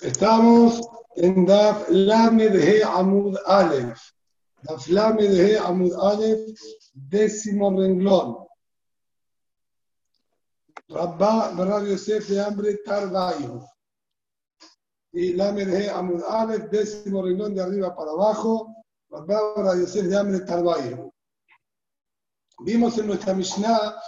Estamos en Daf Lamed He Amud Aleph. Daf Lamed He Amud Aleph, décimo renglón. Rabba Barab Yosef de Hambre Tarbayo. Y Lamed He Amud Aleph, décimo renglón de arriba para abajo. Rabba Barab Yosef de Hambre Tarbayo. Vimos en nuestra Mishnah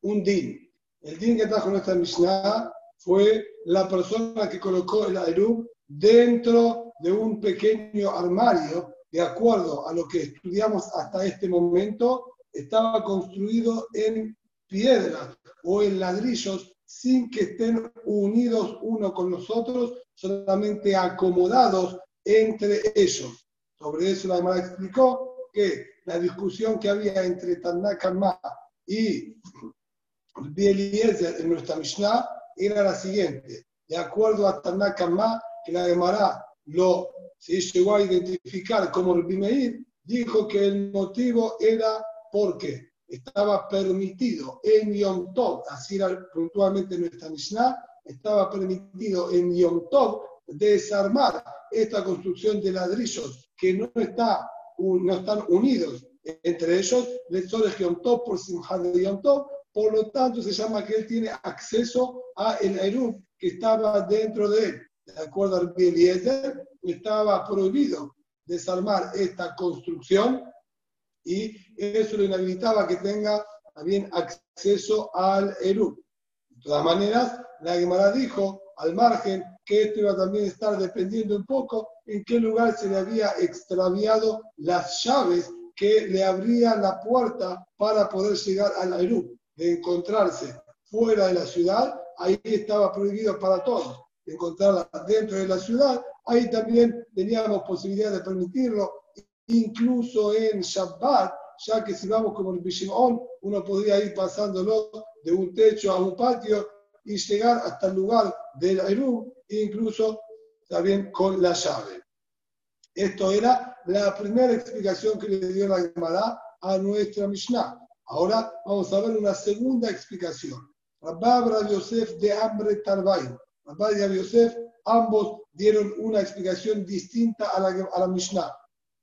un din. El din que trajo nuestra Mishnah fue la persona que colocó el Aerub dentro de un pequeño armario, de acuerdo a lo que estudiamos hasta este momento, estaba construido en piedra o en ladrillos sin que estén unidos uno con los otros, solamente acomodados entre ellos. Sobre eso la Gemara explicó que la discusión que había entre Tanakama y Bieliezer en nuestra Mishnah era la siguiente. De acuerdo a Tanakama, que la Gemara lo se llegó a identificar como Meir, dijo que el motivo era porque estaba permitido en Yom Tov, así era puntualmente nuestra Mishnah, estaba permitido en Yom Tov desarmar esta construcción de ladrillos que no, está, no están unidos entre ellos, lectores Yom Tov por Simchat de Yom Tov, por lo tanto se llama que él tiene acceso a el que estaba dentro de él. De acuerdo al Eliezer, estaba prohibido desarmar esta construcción y eso le inhabilitaba que tenga también acceso al Erub. De todas maneras, la Gemara dijo al margen que esto iba también a estar dependiendo un poco en qué lugar se le había extraviado las llaves que le abrían la puerta para poder llegar al Erub de encontrarse fuera de la ciudad, ahí estaba prohibido para todos. Encontrarla dentro de la ciudad, ahí también teníamos posibilidad de permitirlo, incluso en Shabbat, ya que si vamos como en Bishimon, uno podría ir pasándolo de un techo a un patio y llegar hasta el lugar del Eru, incluso también con la llave. Esto era la primera explicación que le dio la Gemara a nuestra Mishnah. Ahora vamos a ver una segunda explicación. Rabba y Yosef de Hambre Tarbay. Rabba y Yosef, ambos dieron una explicación distinta a la, a la Mishnah.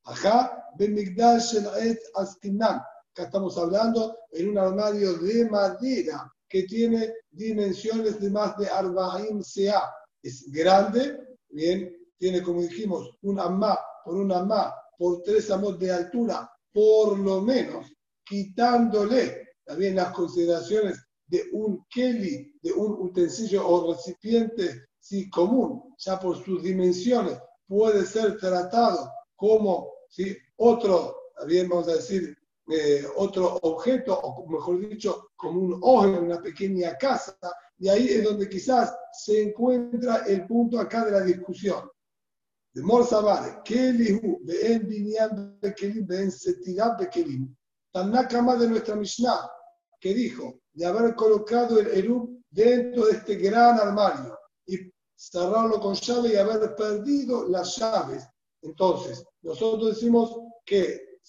Ajá, Bemigdal Shel Askinan. Acá estamos hablando en un armario de madera que tiene dimensiones de más de Arbaim Sea. Es grande, bien, tiene como dijimos un amá por un amá por tres amos de altura, por lo menos quitándole también las consideraciones de un keli, de un utensilio o recipiente sí, común, ya por sus dimensiones, puede ser tratado como ¿sí? otro, también vamos a decir, eh, otro objeto, o mejor dicho, como un ojo en una pequeña casa, y ahí es donde quizás se encuentra el punto acá de la discusión. De Morsabar, Kelihu, Ben Binyan Bekelim, Ben Setirab Bekelim, Tanakama de nuestra Mishnah, que dijo de haber colocado el Erub dentro de este gran armario y cerrarlo con llave y haber perdido las llaves. Entonces, nosotros decimos que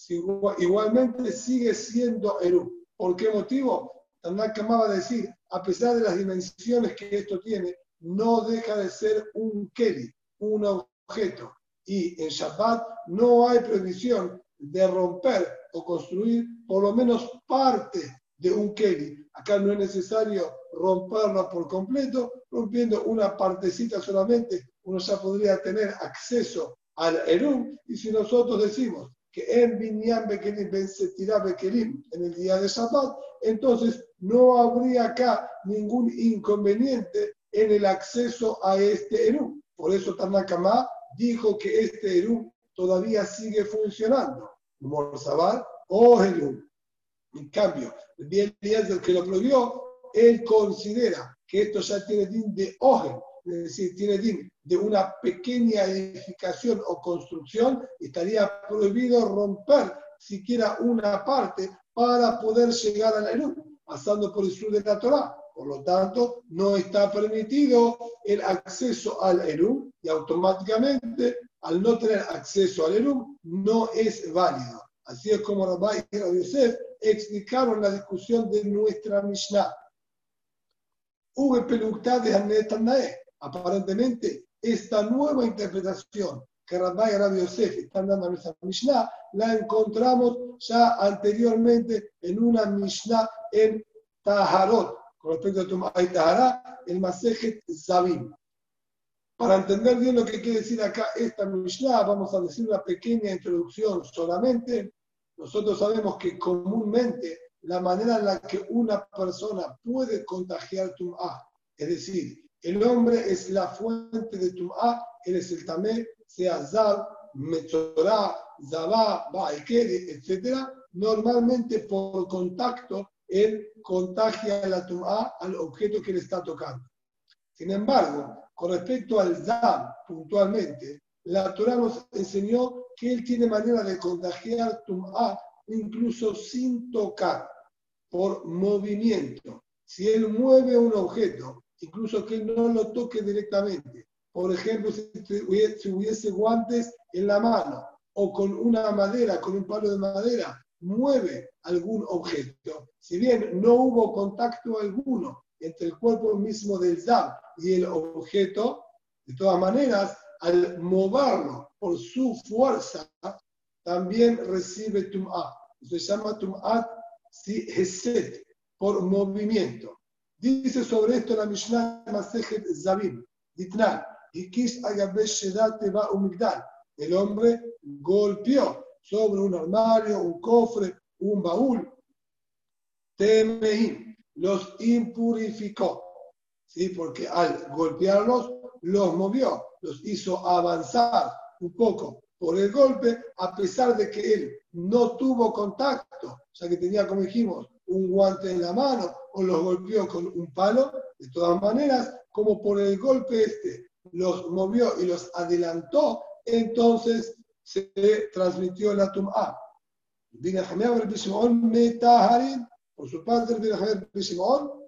igualmente sigue siendo Erub. ¿Por qué motivo? Tanakama va a decir, a pesar de las dimensiones que esto tiene, no deja de ser un Keli, un objeto. Y en Shabbat no hay prohibición de romper o construir por lo menos parte de un Keli. Acá no es necesario romperla por completo, rompiendo una partecita solamente, uno ya podría tener acceso al Erum. Y si nosotros decimos que en Binyan Bekelim Ben Bekelim en el día de Shabbat, entonces no habría acá ningún inconveniente en el acceso a este Erum. Por eso Tanakama dijo que este Erum todavía sigue funcionando. Morzabar o. En cambio, el bien el que lo prohibió, él considera que esto ya tiene din de oje, es decir, tiene din de una pequeña edificación o construcción, estaría prohibido romper siquiera una parte para poder llegar al Elú, pasando por el sur de la Torah. Por lo tanto, no está permitido el acceso al Elú y automáticamente al no tener acceso al Erum, no es válido. Así es como Rabbi y Rabbi Yosef explicaron la discusión de nuestra Mishnah. Hubo de Aparentemente, esta nueva interpretación que Rabbi y Rabbi Yosef están dando a nuestra Mishnah, la encontramos ya anteriormente en una Mishnah en Taharot, con respecto a Tum'a y el Masejet Zabim. Para entender bien lo que quiere decir acá esta Mishnah, vamos a decir una pequeña introducción solamente. Nosotros sabemos que comúnmente la manera en la que una persona puede contagiar Tum'a, es decir, el hombre es la fuente de Tum'a, él es el Tamé, sea Zab, Metzorah, Zabá, Ba'ikeri, etc. Normalmente por contacto, él contagia la Tum'a al objeto que le está tocando. Sin embargo, con respecto al Zab, puntualmente, la Torah nos enseñó que él tiene manera de contagiar Tum'a incluso sin tocar por movimiento. Si él mueve un objeto, incluso que no lo toque directamente, por ejemplo, si hubiese guantes en la mano o con una madera, con un palo de madera, mueve algún objeto. Si bien no hubo contacto alguno entre el cuerpo mismo del Zab y el objeto, de todas maneras, al moverlo por su fuerza, también recibe tum'a. Se llama tum'at si Heset, por movimiento. Dice sobre esto la Mishnah Masejet Zabim, Ditnan, Ikish Agabeshe va Umigdal. El hombre golpeó sobre un armario, un cofre, un baúl. Temeim, los impurificó. ¿Sí? Porque al golpearlos, los movió, los hizo avanzar un poco por el golpe, a pesar de que él no tuvo contacto, o sea que tenía, como dijimos, un guante en la mano o los golpeó con un palo, de todas maneras, como por el golpe este los movió y los adelantó, entonces se transmitió la tum'a. Por su parte, el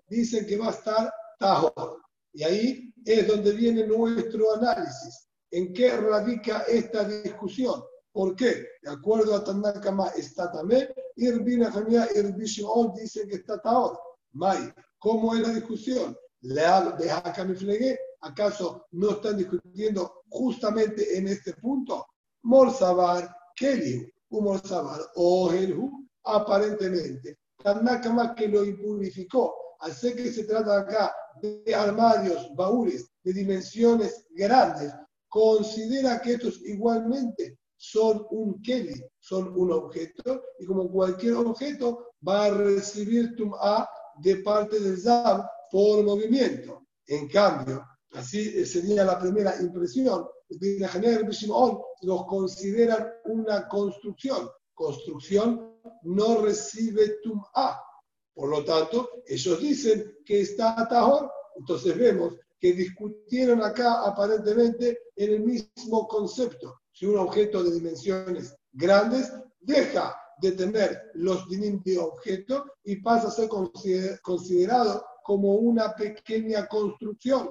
dicen que va a estar Tahor. Y ahí es donde viene nuestro análisis. ¿En qué radica esta discusión? ¿Por qué? De acuerdo a Tanakama está también, Irbina Jamia Shimon dicen que está Taor. Mai, ¿cómo es la discusión? Leal de Hakamiflegue, ¿acaso no están discutiendo justamente en este punto? Morsabar, Kelly, Morsabar, o aparentemente. Tanakama que lo impurificó, al ser que se trata acá de armarios, baúles de dimensiones grandes, considera que estos igualmente son un Kelly, son un objeto, y como cualquier objeto va a recibir Tum'a de parte del Zab por movimiento. En cambio, así sería la primera impresión, los consideran una construcción. Construcción no recibe Tum'a. Por lo tanto, ellos dicen que está Tahor. Entonces vemos que discutieron acá aparentemente en el mismo concepto. Si un objeto de dimensiones grandes deja de tener los dinim de objeto y pasa a ser considerado como una pequeña construcción.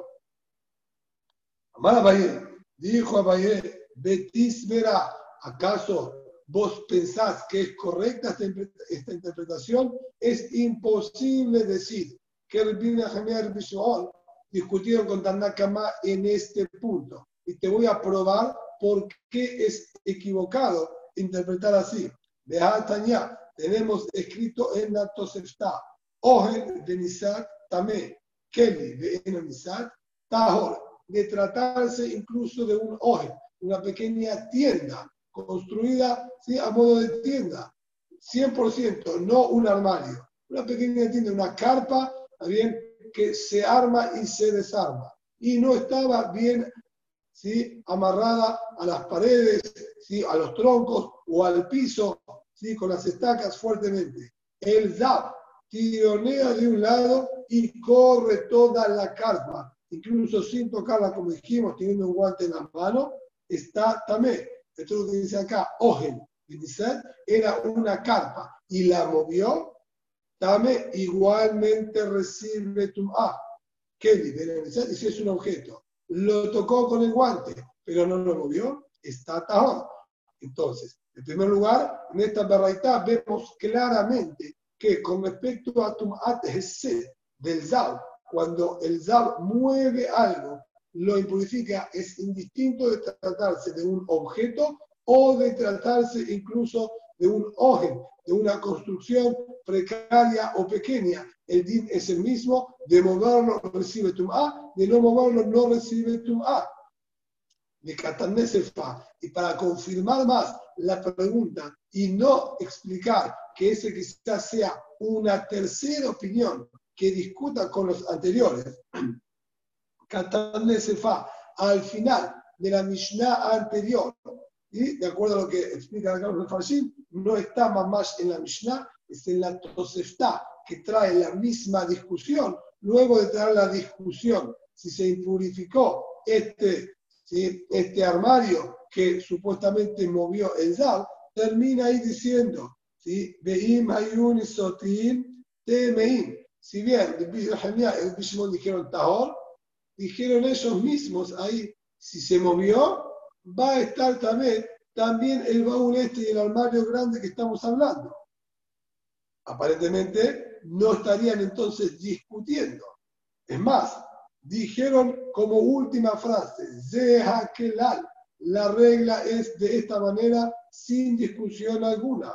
Amar Abaye, dijo Abaye, Betis verá, ¿acaso vos pensás que es correcta esta, interpretación? Es imposible decir que el Biblia Genial Bishol discutieron con Tanakama en este punto. Y te voy a probar por qué es equivocado interpretar así. Tanya, tenemos escrito en la Tosefta, Ojen de Nisat Tamé, Kelly de Enisat, Tahor, de tratarse incluso de un Ojen, una pequeña tienda construida ¿sí? a modo de tienda, 100%, no un armario, una pequeña tienda, una carpa, bien, que se arma y se desarma. Y no estaba bien ¿sí? amarrada a las paredes, ¿sí? a los troncos o al piso, ¿sí? con las estacas fuertemente. El zap tironea de un lado y corre toda la carpa, incluso sin tocarla, como dijimos, teniendo un guante en la mano, está también. Esto es lo que dice acá, Ogen, era una carpa y la movió Tame igualmente recibe Tum'a. ¿Qué Y si es un objeto. Lo tocó con el guante, pero no lo movió, está atado. Entonces, en primer lugar, en esta barraita vemos claramente que con respecto a Tum'at del Zab, cuando el Zab mueve algo, lo impurifica es indistinto de tratarse de un objeto o de tratarse incluso de un ojen, de una construcción precaria o pequeña. El din es el mismo, de moverlo recibe A, de no moverlo no recibe A. De Katanesefa. Y para confirmar más la pregunta y no explicar que ese quizás sea una tercera opinión que discuta con los anteriores, Katanesefa, al final de la Mishnah anterior, y de acuerdo a lo que explica acá los Farshim, no está más en la Mishnah, es en la Tosefta, que trae la misma discusión. Luego de traer la discusión, si se impurificó este, este armario que supuestamente movió el Zal, termina ahí diciendo, ¿sí? Veim Hayun Sotim Temeim. Si bien el Bishimon dijeron Tahor, dijeron ellos mismos ahí, si se movió, va a estar también, también el baúl este y el armario grande que estamos hablando. Aparentemente no estarían entonces discutiendo. Es más, dijeron como última frase, la regla es de esta manera sin discusión alguna.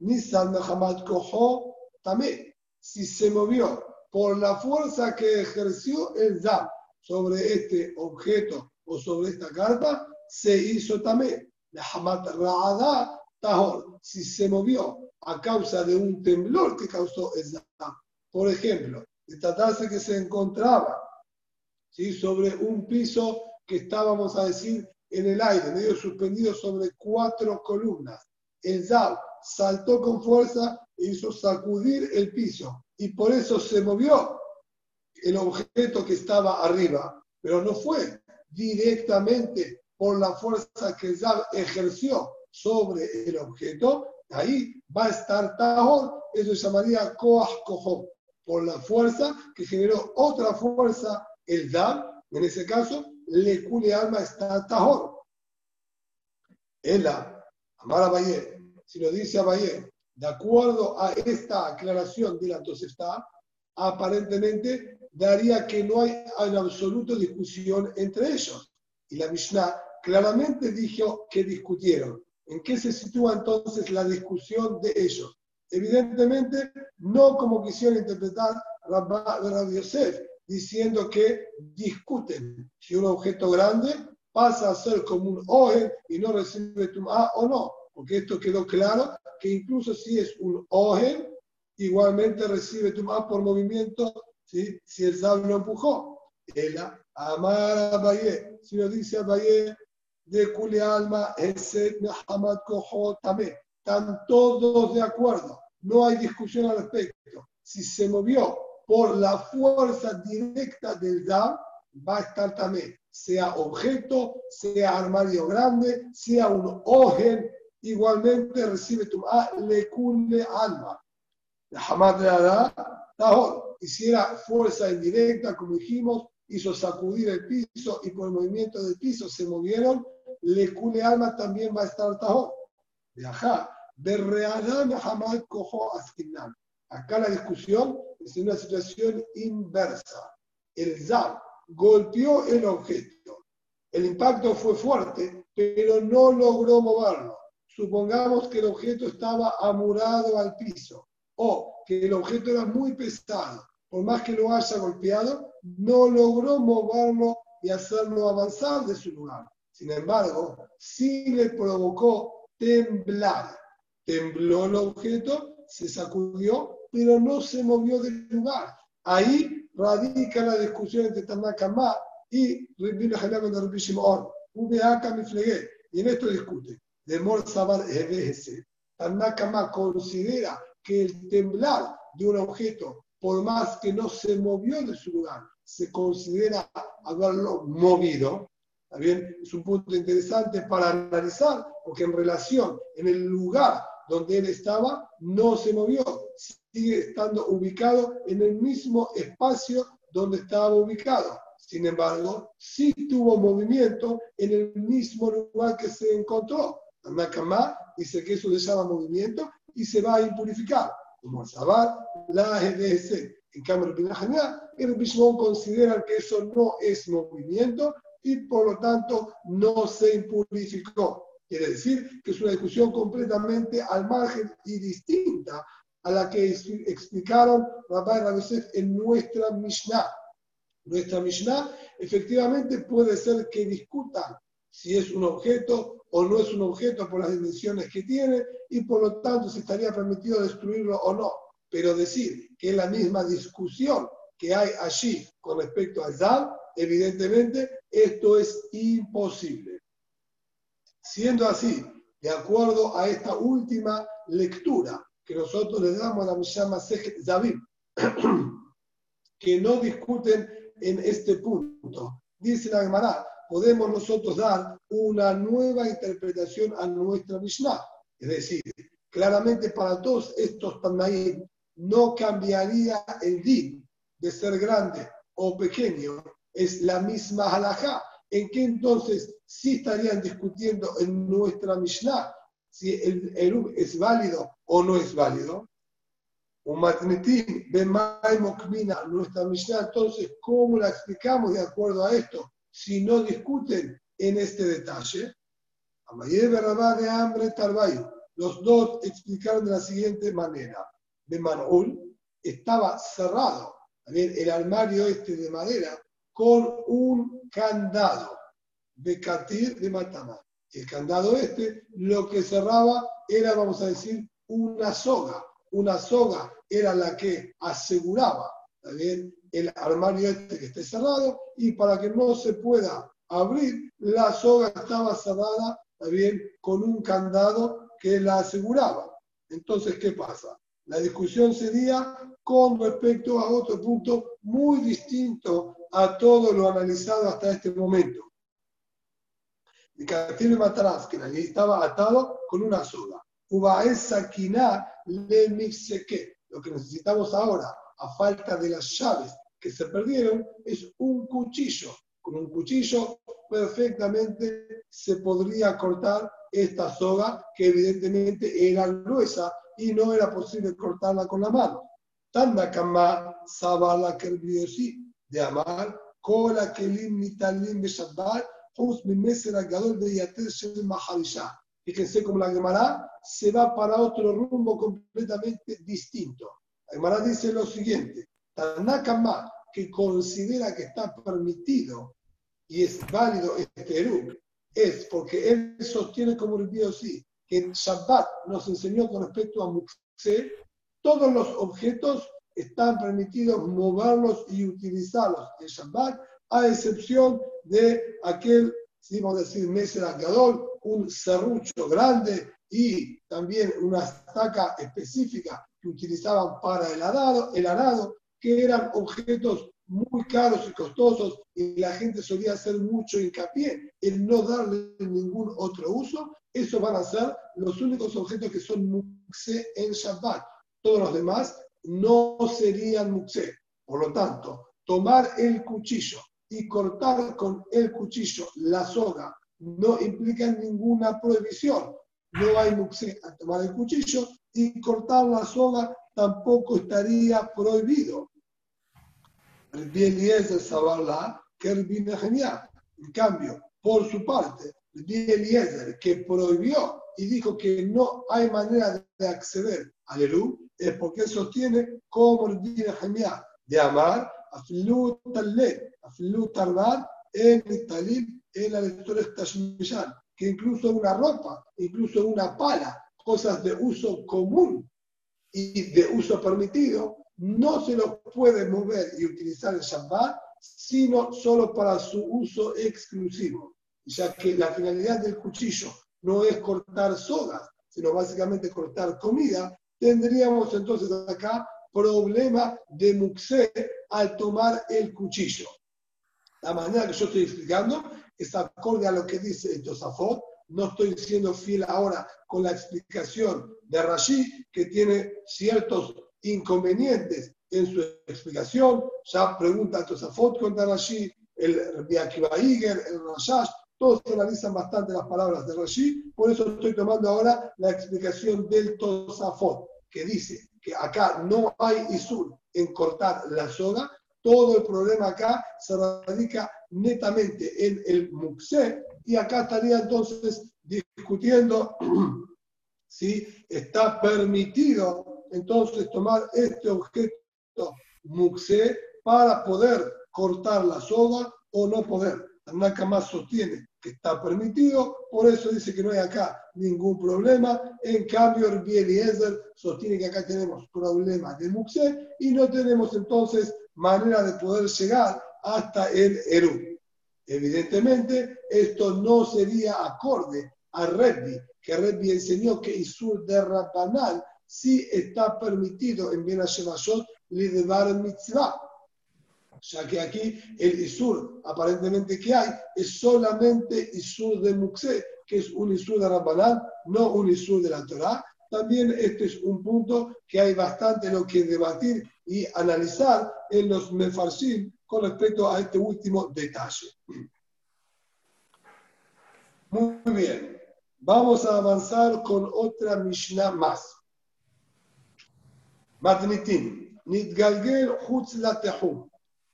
Nisan Muhammad Koho también, si se movió por la fuerza que ejerció el Zam sobre este objeto o sobre esta carta, se hizo también. La Hamat Ra'ada Tahor, si se movió a causa de un temblor que causó el Por ejemplo, de tratarse que se encontraba ¿sí? sobre un piso que estábamos a decir en el aire, medio suspendido sobre cuatro columnas. El Zab saltó con fuerza e hizo sacudir el piso y por eso se movió el objeto que estaba arriba, pero no fue directamente por la fuerza que Zab ejerció sobre el objeto, ahí va a estar Tahor, eso se llamaría Koach Kohom, por la fuerza que generó otra fuerza, el Zab, en ese caso, le cule alma está Tahor. Ella, Amar a si lo dice a Valle, de acuerdo a esta aclaración de la está aparentemente daría que no hay en absoluto discusión entre ellos. Y la Mishnah claramente dijo que discutieron. ¿En qué se sitúa entonces la discusión de ellos? Evidentemente, no como quisieron interpretar Rabbi Yosef, diciendo que discuten si un objeto grande pasa a ser como un oje y no recibe tum'a o no, porque esto quedó claro que incluso si es un oje, igualmente recibe tum'a por movimiento si el sabio lo empujó. Ella, amar a si lo dice a Baye, de Kuli Alma, ese Muhammad Koho también. Están todos de acuerdo, no hay discusión al respecto. Si se movió por la fuerza directa del Dam, va a estar también, sea objeto, sea armario grande, sea un ojen, igualmente recibe tu le cule alma. Hamad de Adá, hiciera fuerza indirecta, como dijimos, hizo sacudir el piso y por el movimiento del piso se movieron, le cule alma también va a estar tajón. Viajá, Hamad cojo askinan. Acá la discusión es en una situación inversa. El Zab golpeó el objeto. El impacto fue fuerte, pero no logró moverlo. Supongamos que el objeto estaba amurado al piso o que el objeto era muy pesado. Por más que lo haya golpeado, no logró moverlo y hacerlo avanzar de su lugar. Sin embargo, sí le provocó temblar. Tembló el objeto, se sacudió, pero no se movió del lugar. Ahí radica la discusión entre Tanakama y Rabbi Hanam de Rabbi Shimon. Y en esto discute. De Morzabar. Tanakama considera que el temblar de un objeto, por más que no se movió de su lugar, se considera haberlo movido, bien? Es un punto interesante para analizar, porque en relación, en el lugar donde él estaba, no se movió, sigue estando ubicado en el mismo espacio donde estaba ubicado. Sin embargo, sí tuvo movimiento en el mismo lugar que se encontró. Nakama dice que eso le llama movimiento y se va a impurificar. Como Sabat, la EDS, En cambio, el Bishmon consideran que eso no es movimiento y por lo tanto no se impurificó. Quiere decir que es una discusión completamente al margen y distinta a la que explicaron Rabbi Rabesef en nuestra Mishnah. Nuestra Mishnah efectivamente puede ser que discutan si es un objeto o no es un objeto por las dimensiones que tiene y por lo tanto si estaría permitido destruirlo o no. Pero decir que es la misma discusión que hay allí con respecto al Zal, evidentemente esto es imposible. Siendo así, de acuerdo a esta última lectura que nosotros le damos a la Mishama Zabim, que no discuten en este punto, dice la Gemara, podemos nosotros dar una nueva interpretación a nuestra Mishnah. Es decir, claramente para todos estos Tanaim no cambiaría el din de ser grande o pequeño, es la misma halajá. ¿En qué entonces sí estarían discutiendo en nuestra Mishnah si el Eruv es válido o no es válido? Un matnetim, Mokmina, nuestra Mishnah, entonces, ¿cómo la explicamos de acuerdo a esto? Si no discuten en este detalle. Amayer Barabá de hambre Tarbayo. Los dos explicaron de la siguiente manera. De Manul estaba cerrado el armario este de madera con un candado de Katir de Matama. El candado este lo que cerraba era, vamos a decir, una soga. Una soga era la que aseguraba ¿también? el armario este que esté cerrado y para que no se pueda abrir, la soga estaba cerrada también con un candado que la aseguraba. Entonces, ¿qué pasa? La discusión sería con respecto a otro punto muy distinto a todo lo analizado hasta este momento. El de Matarás, que la estaba atado con una soga. esa le Lo que necesitamos ahora a falta de las llaves que se perdieron, es un cuchillo. Con un cuchillo perfectamente se podría cortar esta soga que evidentemente era gruesa y no era posible cortarla con la mano. Tanda kama sabala kerbiosi de amar, kola kelim nitalim beshabbat, juz mi meser agadol de yater shel maharisha. Fíjense cómo la Gemara se va para otro rumbo completamente distinto. Aymara dice lo siguiente, Tanakama, que considera que está permitido y es válido este Eru, es porque él sostiene como el sí, que Shabbat nos enseñó con respecto a Mukse, todos los objetos están permitidos moverlos y utilizarlos en Shabbat, a excepción de aquel, si vamos a decir, Meser un serrucho grande y también una estaca específica que utilizaban para el arado, el arado, que eran objetos muy caros y costosos y la gente solía hacer mucho hincapié en no darle ningún otro uso, esos van a ser los únicos objetos que son muxe en Shabbat. Todos los demás no serían muxe. Por lo tanto, tomar el cuchillo y cortar con el cuchillo la soga no implica ninguna prohibición. No hay muxe a tomar el cuchillo y cortar la soga tampoco estaría prohibido. El bien Eliezer Sabarla, que el genial. En cambio, por su parte, el bien Eliezer, que prohibió y dijo que no hay manera de acceder al Elú, es porque sostiene como el bien genial de amar a Filut Talet, a Filut Tarbat, en Talib, en la lectura que incluso una ropa, incluso una pala, cosas de uso común y de uso permitido, no se lo puede mover y utilizar el Shabbat, sino solo para su uso exclusivo, ya que la finalidad del cuchillo no es cortar sogas, sino básicamente cortar comida, tendríamos entonces acá problema de muxé al tomar el cuchillo. La manera que yo estoy explicando es acorde a lo que dice el Tosafot, no estoy siendo fiel ahora con la explicación de Rashi, que tiene ciertos inconvenientes en su explicación. Ya pregunta a Tosafot contra Rashi, el Biakiba Iger, el Rashash, todos analizan bastante las palabras de Rashi, por eso estoy tomando ahora la explicación del Tosafot, que dice que acá no hay Isur en cortar la soga, todo el problema acá se radica netamente en el Muxé y acá estaría entonces discutiendo si está permitido entonces tomar este objeto Muxé para poder cortar la soga o no poder. Más sostiene que está permitido, por eso dice que no hay acá ningún problema. En cambio, el Eliezer sostiene que acá tenemos problemas de Muxé y no tenemos entonces manera de poder llegar hasta el Eru. Evidentemente, esto no sería acorde a Rebbi, que Rebbi enseñó que Isur de Rabbanal sí está permitido en Bien Shemashot liderar mitzvah. Ya que aquí el Isur aparentemente que hay es solamente Isur de Muxé, que es un Isur de Rabbanal, no un Isur de la Torah. También este es un punto que hay bastante lo que debatir y analizar en los Mefarsim con respecto a este último detalle. Muy bien, vamos a avanzar con otra Mishnah más. Matnitin, Nitgalgel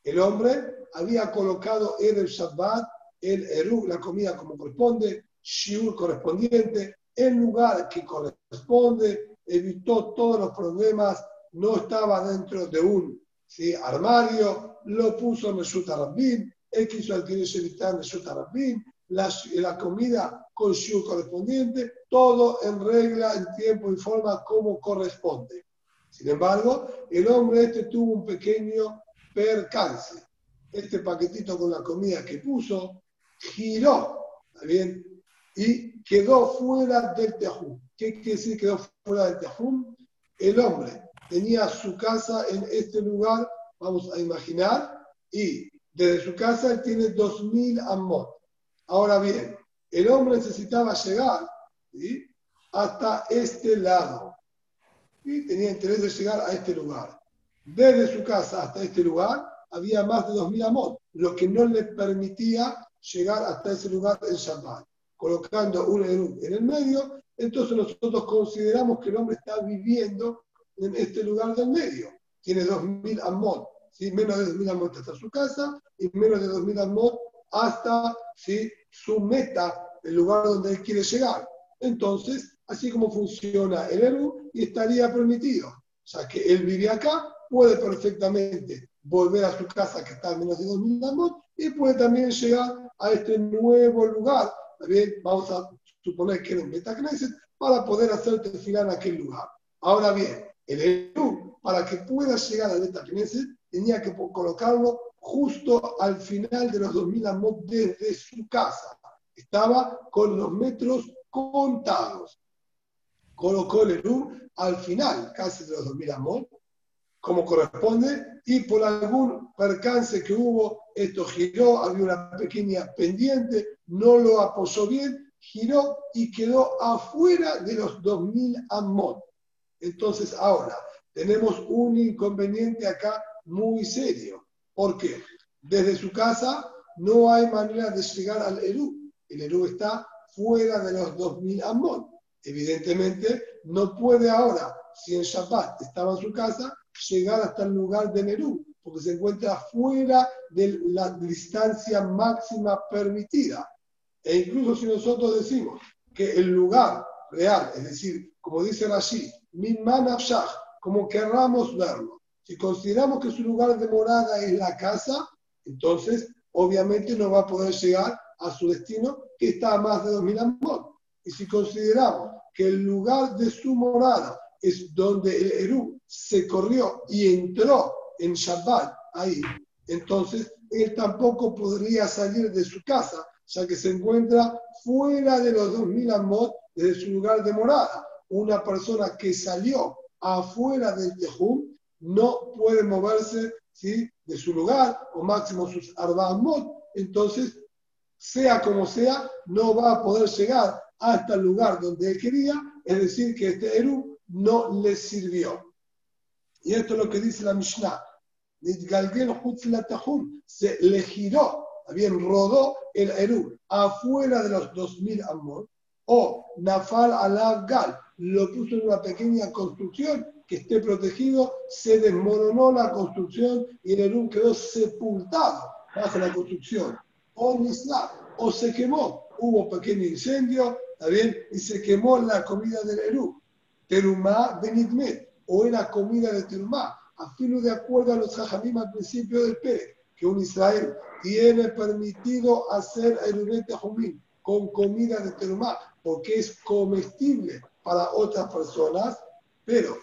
El hombre había colocado en Shabbat el Eru, la comida como corresponde, Shiur correspondiente, en lugar que corresponde, evitó todos los problemas, no estaba dentro de un armario, lo puso en el Rabbin, él quiso adquirir evitar en el Rabbin, la, la comida con su correspondiente, todo en regla, en tiempo y forma como corresponde. Sin embargo, el hombre este tuvo un pequeño percance. Este paquetito con la comida que puso giró, ¿está bien? Y quedó fuera del tejún. ¿Qué quiere decir quedó fuera del tejún? El hombre tenía su casa en este lugar, vamos a imaginar, y desde su casa él tiene 2000 amot. Ahora bien, el hombre necesitaba llegar hasta este lado y tenía interés de llegar a este lugar. Desde su casa hasta este lugar había más de 2.000 amot, lo que no le permitía llegar hasta ese lugar en Shabbat. Colocando un en el medio, entonces nosotros consideramos que el hombre está viviendo en este lugar del medio. Tiene 2.000 amot, ¿sí? menos de 2.000 amot hasta su casa y menos de 2.000 amot hasta ¿sí? su meta, el lugar donde él quiere llegar. Entonces, así como funciona el Eru, y estaría permitido. O sea, que él vive acá, puede perfectamente volver a su casa que está a menos de 2.000 amot y puede también llegar a este nuevo lugar. También vamos a suponer que era un Metacneset para poder hacer final en aquel lugar. Ahora bien, el Eru, para que pueda llegar al Metacneset, tenía que colocarlo justo al final de los 2000 amot desde su casa. Estaba con los metros contados. Colocó el Eru al final, casi de los 2000 amot, como corresponde, y por algún percance que hubo, esto giró, había una pequeña pendiente, no lo apoyó bien, giró y quedó afuera de los 2000 amot. Entonces, ahora, tenemos un inconveniente acá muy serio. ¿Por qué? Desde su casa no hay manera de llegar al Eru. El Eru está fuera de los 2000 Amón. Evidentemente, no puede ahora, si en Shabbat estaba en su casa, llegar hasta el lugar del Eru, porque se encuentra fuera de la distancia máxima permitida. E incluso si nosotros decimos que el lugar real, es decir, como dice Rashi, min como querramos verlo, si consideramos que su lugar de morada es la casa, entonces obviamente no va a poder llegar a su destino, que está a más de 2.000 amot. Y si consideramos que el lugar de su morada es donde el Eru se corrió y entró en Shabbat ahí, entonces él tampoco podría salir de su casa, ya que se encuentra fuera de los 2.000 amot de su lugar de morada. Una persona que salió afuera del Tejum no puede moverse ¿sí? de su lugar, o máximo sus arbamot, entonces, sea como sea, no va a poder llegar hasta el lugar donde él quería, es decir, que este Eru no le sirvió. Y esto es lo que dice la Mishnah. Se le giró, bien rodó el Eru afuera de los 2000 amot, O Nafal Alav Gal, lo puso en una pequeña construcción que esté protegido, se desmoronó la construcción y el Erum quedó sepultado bajo la construcción. O Nisla, o se quemó, hubo pequeño incendio, ¿está? Y se quemó la comida del Erum. Terumá Benitmet, o era comida de Terumá, afino de acuerdo a los Jajamim al principio del Pérez, que un Israel tiene permitido hacer el Jumín con comida de Terumá, porque es comestible para otras personas, pero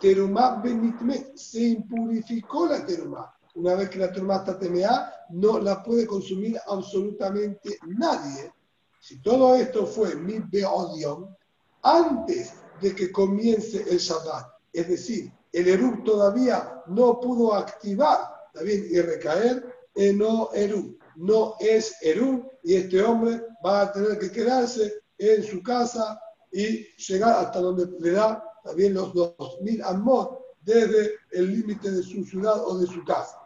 Terumá Benitmet, se impurificó la Terumá. Una vez que la Terumá está temeada, no la puede consumir absolutamente nadie. Si todo esto fue mi beodion, antes de que comience el Shabbat, es decir, el Eru todavía no pudo activar también y recaer en no Eru. No es Eru y este hombre va a tener que quedarse en su casa y llegar hasta donde le da también los 2000 amot desde el límite de su ciudad o de su casa.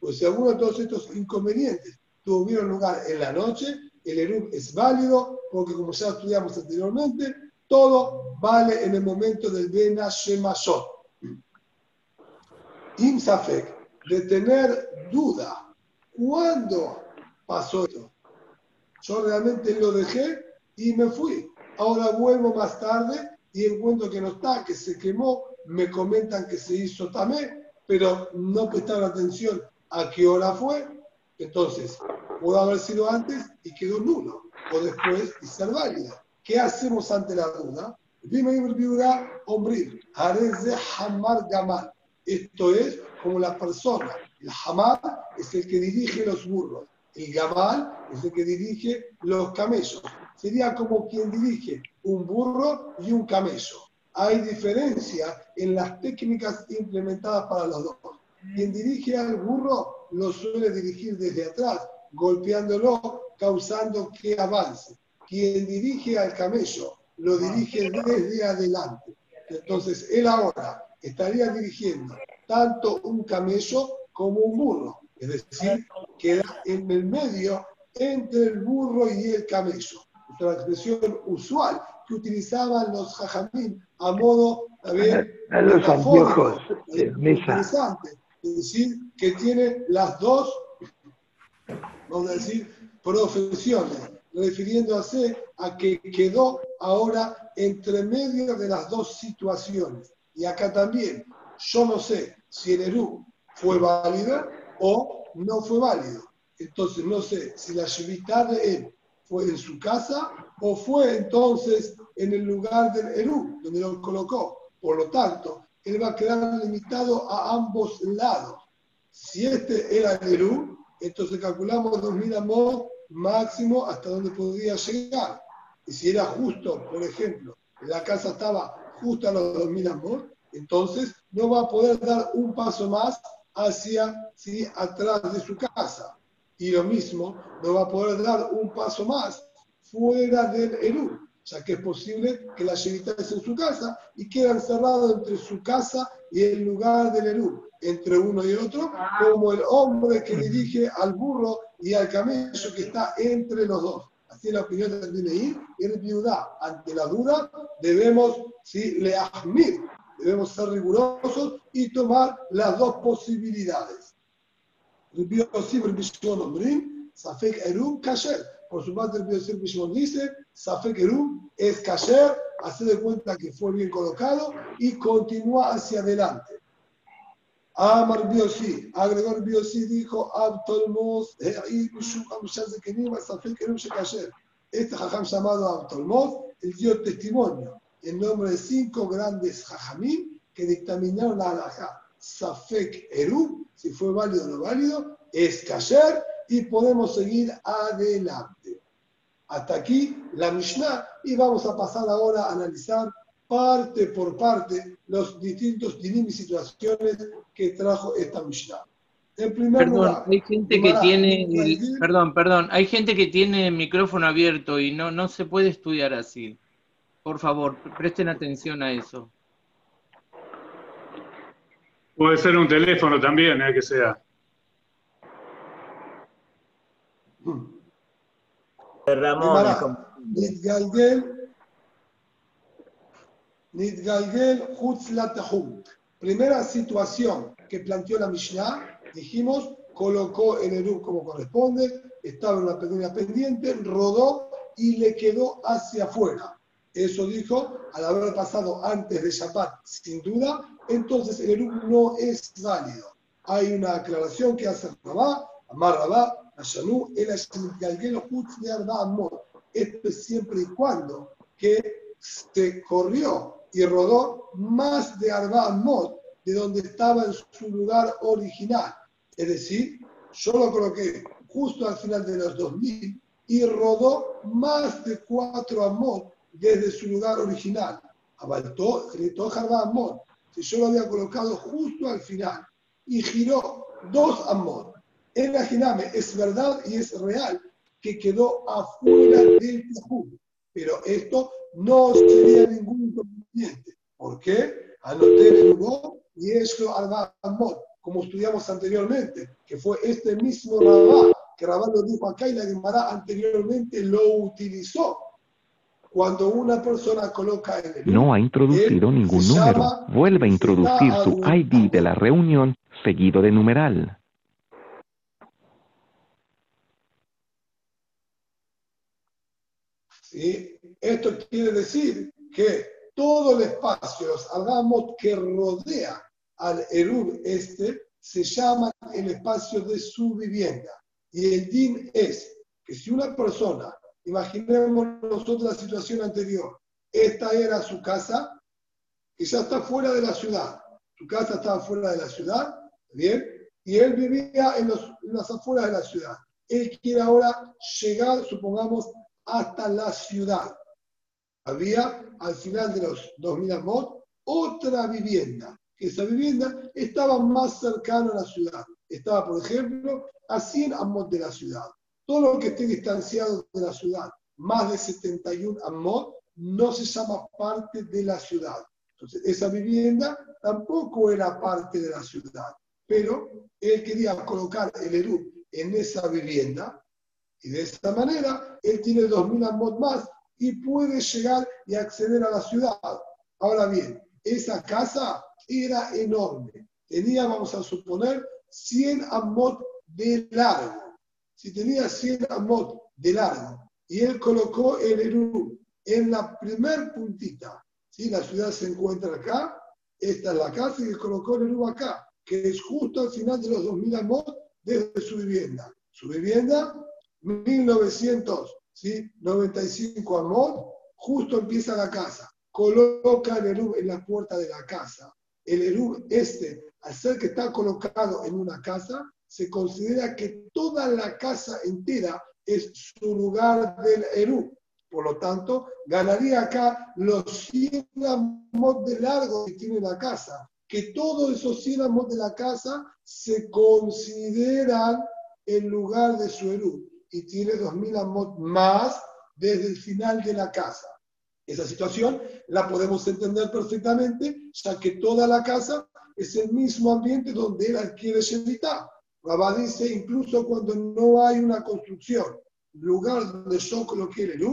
Pues si alguno de todos estos inconvenientes tuvieron lugar en la noche, el Eru es válido porque como ya estudiamos anteriormente, todo vale en el momento del Bena Shemashot. Imsafek, de tener duda, ¿cuándo pasó esto? Yo realmente lo dejé y me fui. Ahora vuelvo más tarde y encuentro que no está, que se quemó. Me comentan que se hizo tamé, pero no prestaron atención a qué hora fue. Entonces, pudo haber sido antes y quedó nulo, o después y ser válida. ¿Qué hacemos ante la duda? Hamar. Esto es como la persona. El Hamar es el que dirige los burros. El Gamal es el que dirige los camellos. Sería como quien dirige un burro y un camello. Hay diferencia en las técnicas implementadas para los dos. Quien dirige al burro lo suele dirigir desde atrás, golpeándolo, causando que avance quien dirige al camello lo dirige desde adelante. Entonces, él ahora estaría dirigiendo tanto un camello como un burro. Es decir, queda en el medio entre el burro y el camello. Es una expresión usual que utilizaban los jajamín a modo también a los anteojos interesante. Es decir, que tiene las dos, vamos a decir, profesiones refiriéndose a que quedó ahora entre medio de las dos situaciones. Y acá también, yo no sé si el Eru fue válido o no fue válido. Entonces, no sé si la Shevitá de él fue en su casa o fue entonces en el lugar del Eru, donde lo colocó. Por lo tanto, él va a quedar limitado a ambos lados. Si este era Eru, entonces calculamos 2000 amos máximo hasta donde podía llegar. Y si era justo, por ejemplo, la casa estaba justo a los 2000 amor, entonces no va a poder dar un paso más hacia, ¿sí? atrás de su casa. Y lo mismo, no va a poder dar un paso más fuera del Eru, ya que es posible que la llenita esté en su casa y queda encerrado entre su casa y el lugar del Eru entre uno y otro, como el hombre que dirige al burro y al camello que está entre los dos. Así es la opinión de Bineí y el viuda. Ante la duda, debemos, si le debemos ser rigurosos y tomar las dos posibilidades. Safek Erum Kasher. Por su parte, el Biosir Bishon dice, Safek Erum es Kasher, hace de cuenta que fue bien colocado y continúa hacia adelante. Amar Biosi, agregó el Biosi, dijo, Abtolmos, este jajam llamado Abtolmos, él dio testimonio en nombre de cinco grandes jajamim que dictaminaron la halajá. Safek Eru, si fue válido o no válido, es kasher y podemos seguir adelante. Hasta aquí la Mishnah y vamos a pasar ahora a analizar parte por parte los distintos dinim y situaciones que trajo esta Mishnah. En primer perdón, lugar, hay gente que tiene, perdón, perdón, hay gente que tiene micrófono abierto y no, no se puede estudiar así. Por favor, presten atención a eso. Puede ser un teléfono también, eh, que sea. Ramón. Nitgalgel, Nitgalgel Hutzlatahum. Primera situación que planteó la Mishnah, dijimos, colocó el Erub como corresponde, estaba en una pequeña pendiente, rodó y le quedó hacia afuera. Eso dijo, al haber pasado antes de Shabbat, sin duda, entonces el Erub no es válido. Hay una aclaración que hace Rabá, Amar Rabá, Amor. Esto es siempre y cuando que se corrió y rodó más de Arba de donde estaba en su lugar original. Es decir, yo lo coloqué justo al final de los 2000 y rodó más de 4 Amot desde su lugar original. Abaltó, gritó Arba Amot. Si yo lo había colocado justo al final y giró dos Amot. Imagíname, es verdad y es real que quedó afuera del Tajú. Pero esto no sería ningún inconveniente. ¿Por qué? Anoté el Hugo y esto Amot, como estudiamos anteriormente, que fue este mismo Rabá, que Rabá lo dijo acá y la Gemara anteriormente lo utilizó. Cuando una persona coloca en el No ha introducido ningún número. Vuelve a introducir su ID de la reunión seguido de numeral. ¿Sí? Esto quiere decir que todo el espacio, los que rodea al Erub este, se llama el espacio de su vivienda. Y el DIN es que si una persona, imaginemos nosotros la situación anterior, esta era su casa, y ya está fuera de la ciudad. Su casa estaba fuera de la ciudad, ¿bien? Y él vivía en, los, en las afueras de la ciudad. Él quiere ahora llegar, supongamos, hasta la ciudad. Había al final de los 2000 amot otra vivienda, que esa vivienda estaba más cercana a la ciudad. Estaba, por ejemplo, a 100 amot de la ciudad. Todo lo que esté distanciado de la ciudad, más de 71 amot, no se llama parte de la ciudad. Entonces, esa vivienda tampoco era parte de la ciudad, pero él quería colocar el Eru en esa vivienda y de esta manera, él tiene 2.000 amot más y puede llegar y acceder a la ciudad. Ahora bien, esa casa era enorme. Tenía, vamos a suponer, 100 amot de largo. Si tenía 100 amot de largo y él colocó el Eru en la primer puntita, si la ciudad se encuentra acá, esta es la casa él colocó el Eru acá, que es justo al final de los 2.000 amot desde su vivienda. Su vivienda 1995 amor, justo empieza la casa. Coloca el Erub en la puerta de la casa. El Erub este, al ser que está colocado en una casa, se considera que toda la casa entera es su lugar del Erub. Por lo tanto, ganaría acá los 100 amos de largo que tiene la casa. Que todos esos 100 amos de la casa se consideran el lugar de su Erub y tiene 2.000 amot más desde el final de la casa. Esa situación la podemos entender perfectamente, ya que toda la casa es el mismo ambiente donde él adquiere Shemitah. Rabá dice, incluso cuando no hay una construcción, lugar donde yo coloqué el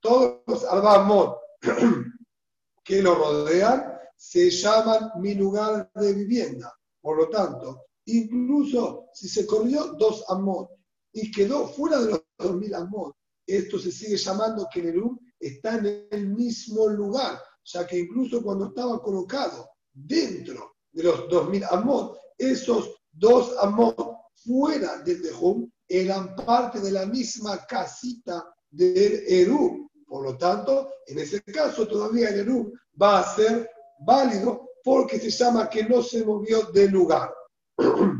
todos los Arbamot que lo rodean se llaman mi lugar de vivienda. Por lo tanto, incluso si se corrió dos Amot y quedó fuera de los 2000 amot. Esto se sigue llamando que Nerú está en el mismo lugar, ya que incluso cuando estaba colocado dentro de los 2000 amot, esos dos amot fuera del Tejum eran parte de la misma casita del Eru. Por lo tanto, en ese caso todavía el Eru va a ser válido porque se llama que no se movió del lugar.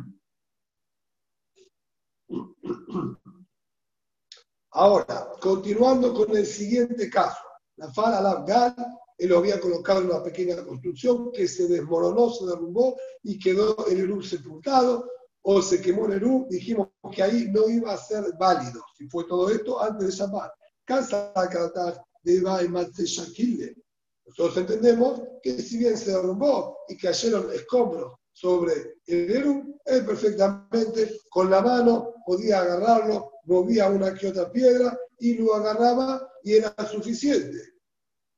Ahora, continuando con el siguiente caso, la Fara Afgan, él lo había colocado en una pequeña construcción que se desmoronó, se derrumbó y quedó el Eru sepultado o se quemó el Eru, dijimos que ahí no iba a ser válido. Si fue todo esto antes de llamar. Casa de Nosotros entendemos que si bien se derrumbó y cayeron escombros sobre el Eru, él perfectamente con la mano podía agarrarlo, movía una que otra piedra y lo agarraba y era suficiente.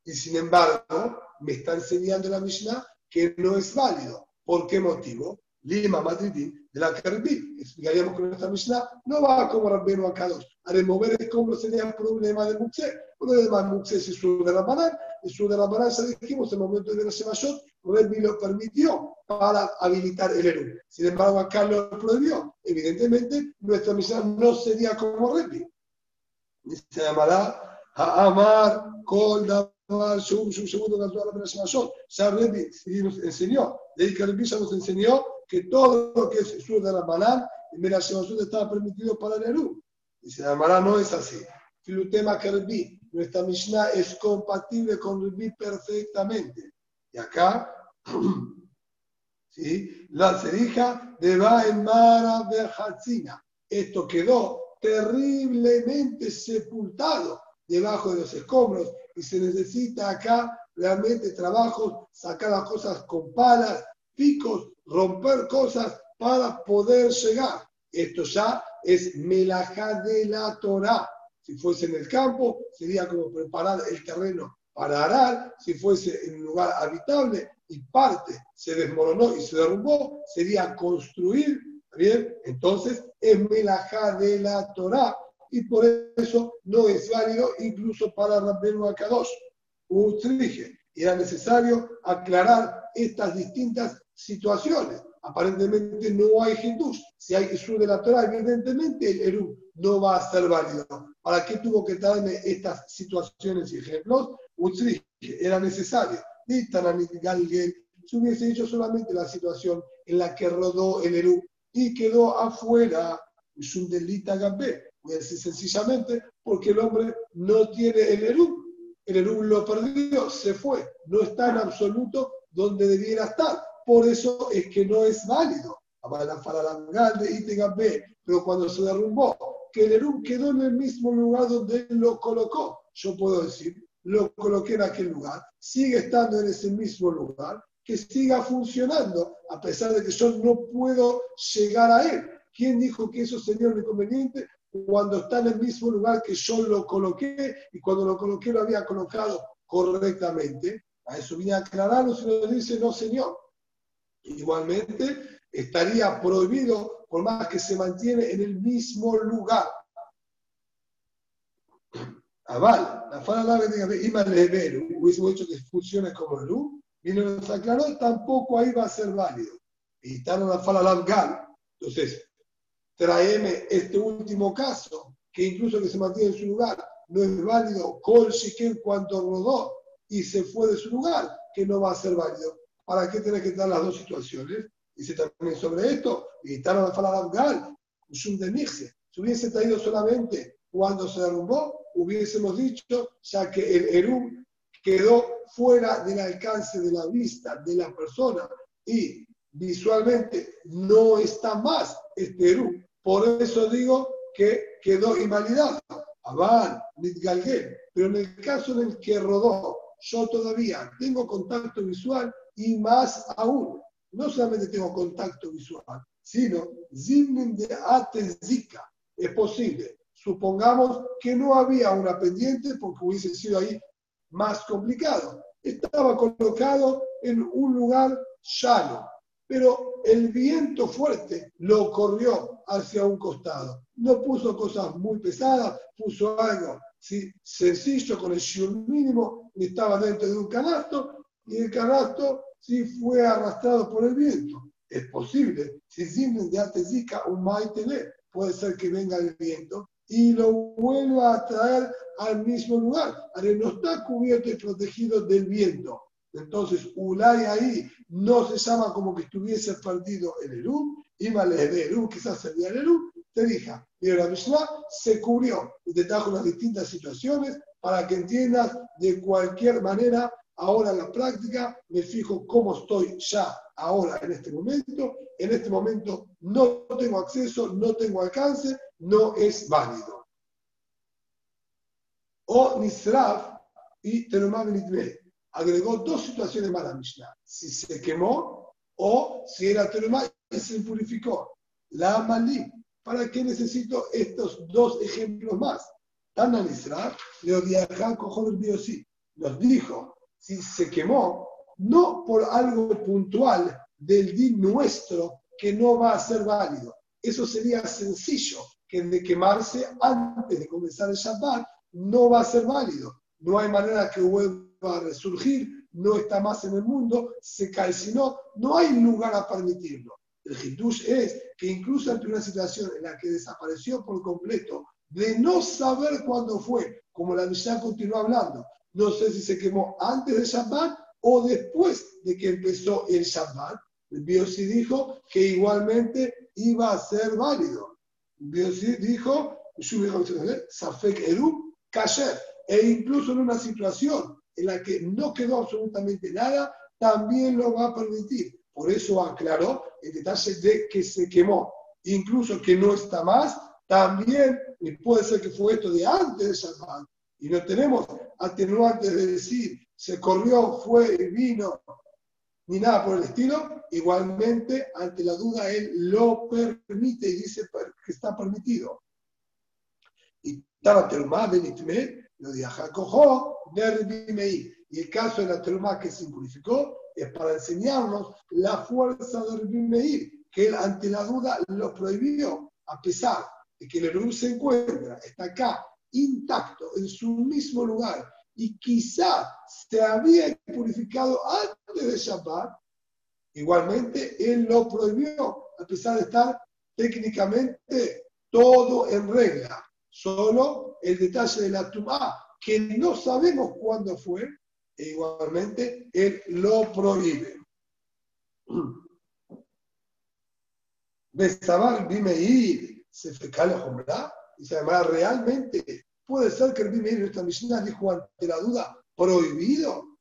Y sin embargo, me está enseñando la Mishnah que no es válido. ¿Por qué motivo? Lima Madridín de la Kerbi. Explicaríamos con nuestra Mishnah, no va como Rabbenu Akadosh. A remover el escombro sería el problema de Muxé. Uno de Muxé se su de la banana, y su de la banana, ya dijimos, en el momento de la Shemashot, Rebbi lo permitió para habilitar el Eru. Sin embargo, acá lo prohibió. Evidentemente, nuestra misión no sería como Rebbi. Se llamará Amar, Kol, Damar, Shum, Shum, segundo la Shemashot. Ya Rebbi nos enseñó, de ahí que Rebbi ya nos enseñó que todo lo que es sur de la banana, en la Shemashot estaba permitido para el Eru. Y se llamará no es así. Filutema que Rebbi, nuestra Mishnah es compatible con Rebbi perfectamente. Y acá, la cerija de Baemara Berhatzina. Esto quedó terriblemente sepultado debajo de los escombros y se necesita acá realmente trabajo, sacar las cosas con palas, picos, romper cosas para poder llegar. Esto ya es melajá de la Torah. Si fuese en el campo, sería como preparar el terreno para arar, si fuese en un lugar habitable y parte se desmoronó y se derrumbó, sería construir, ¿bien? Entonces es melajá de la Torah y por eso no es válido incluso para Rabbenu Akadosh. Utrige. Era necesario aclarar estas distintas situaciones. Aparentemente no hay hindús. Si hay Jesús de la Torah, evidentemente el Eru no va a ser válido. ¿Para qué tuvo que darme estas situaciones y ejemplos? era necesario. Si hubiese dicho solamente la situación en la que rodó el Eru y quedó afuera, es un delita gabé. Voy a decir sencillamente porque el hombre no tiene el Eru. El Eru lo perdió, se fue. No está en absoluto donde debiera estar. Por eso es que no es válido. Pero cuando se derrumbó, que el Eru quedó en el mismo lugar donde él lo colocó. Yo puedo decir, lo coloqué en aquel lugar, sigue estando en ese mismo lugar, que siga funcionando, a pesar de que yo no puedo llegar a él. ¿Quién dijo que eso sería un inconveniente cuando está en el mismo lugar que yo lo coloqué y cuando lo coloqué lo había colocado correctamente? A eso viene a aclararlo, si no dice, no señor. Igualmente, estaría prohibido por más que se mantiene en el mismo lugar. Aval, la fala de Ima Leveru, hubiésemos dicho que funciona como el U, y nos aclaró, tampoco ahí va a ser válido. Y está la fala Gal. Entonces, traeme este último caso, que incluso que se mantiene en su lugar, no es válido, Kol Shiken cuando rodó y se fue de su lugar, que no va a ser válido. ¿Para qué tener que dar las dos situaciones? Dice también sobre esto, y está la fala Gal, un de Si hubiese traído solamente cuando se derrumbó, hubiésemos dicho, ya que el Eru quedó fuera del alcance de la vista de la persona y visualmente no está más este Eru. Por eso digo que quedó invalidado. Aban, Nidgalgué. Pero en el caso en el que rodó, yo todavía tengo contacto visual y más aún, no solamente tengo contacto visual, sino Zimnin de. Es posible Supongamos que no había una pendiente porque hubiese sido ahí más complicado. Estaba colocado en un lugar llano, pero el viento fuerte lo corrió hacia un costado. No puso cosas muy pesadas, puso algo sencillo con el shiur mínimo y estaba dentro de un canasto y el canasto sí fue arrastrado por el viento. Es posible, si Zimnen de Atezika un maitele, puede ser que venga el viento y lo vuelva a traer al mismo lugar. Ahora no está cubierto y protegido del viento. Entonces, Ulay ahí no se llama como que estuviese perdido el Eru, y de Eru, quizás sería el Eru, te dije, y la Mishnah se cubrió y te trajo las distintas situaciones para que entiendas de cualquier manera, ahora en la práctica, me fijo cómo estoy ya ahora en este momento, en este momento no tengo acceso, no tengo alcance, no es válido. O Nisraf y Terumab agregó dos situaciones más a la Mishnah. Si se quemó o si era Terumab y se purificó. La Malí, ¿para qué necesito estos dos ejemplos más? Tan Israel, nos dijo, si se quemó, no por algo puntual del din nuestro que no va a ser válido. Eso sería sencillo, que de quemarse antes de comenzar el Shabbat no va a ser válido. No hay manera que vuelva a resurgir, no está más en el mundo, se calcinó, no hay lugar a permitirlo. El Hitush es que incluso ante una situación en la que desapareció por completo, de no saber cuándo fue, como la Mishnah continúa hablando, no sé si se quemó antes del Shabbat o después de que empezó el Shabbat, el Biosi dijo que igualmente iba a ser válido. El Biosi dijo, Safek Eru, Kasher, e incluso en una situación en la que no quedó absolutamente nada, también lo va a permitir. Por eso aclaró el detalle de que se quemó, incluso que no está más, también, puede ser que fue esto de antes de Shabbat, y no tenemos atenuantes de decir se corrió, fue, vino, ni nada por el estilo, igualmente ante la duda él lo permite y dice que está permitido. Y estaba terumá benitme, lo de Y el caso de la terumá que se impurificó es para enseñarnos la fuerza de Meir, que él ante la duda lo prohibió, a pesar de que el Erum se encuentra, está acá, intacto, en su mismo lugar, y quizá se había purificado antes de Shabbat, igualmente él lo prohibió, a pesar de estar técnicamente todo en regla. Solo el detalle de la tumá, que no sabemos cuándo fue, e igualmente él lo prohíbe. Besabar ir, se fecal a se llama realmente puede ser que el Bimeir en esta Mishnah dijo ante la duda prohibido.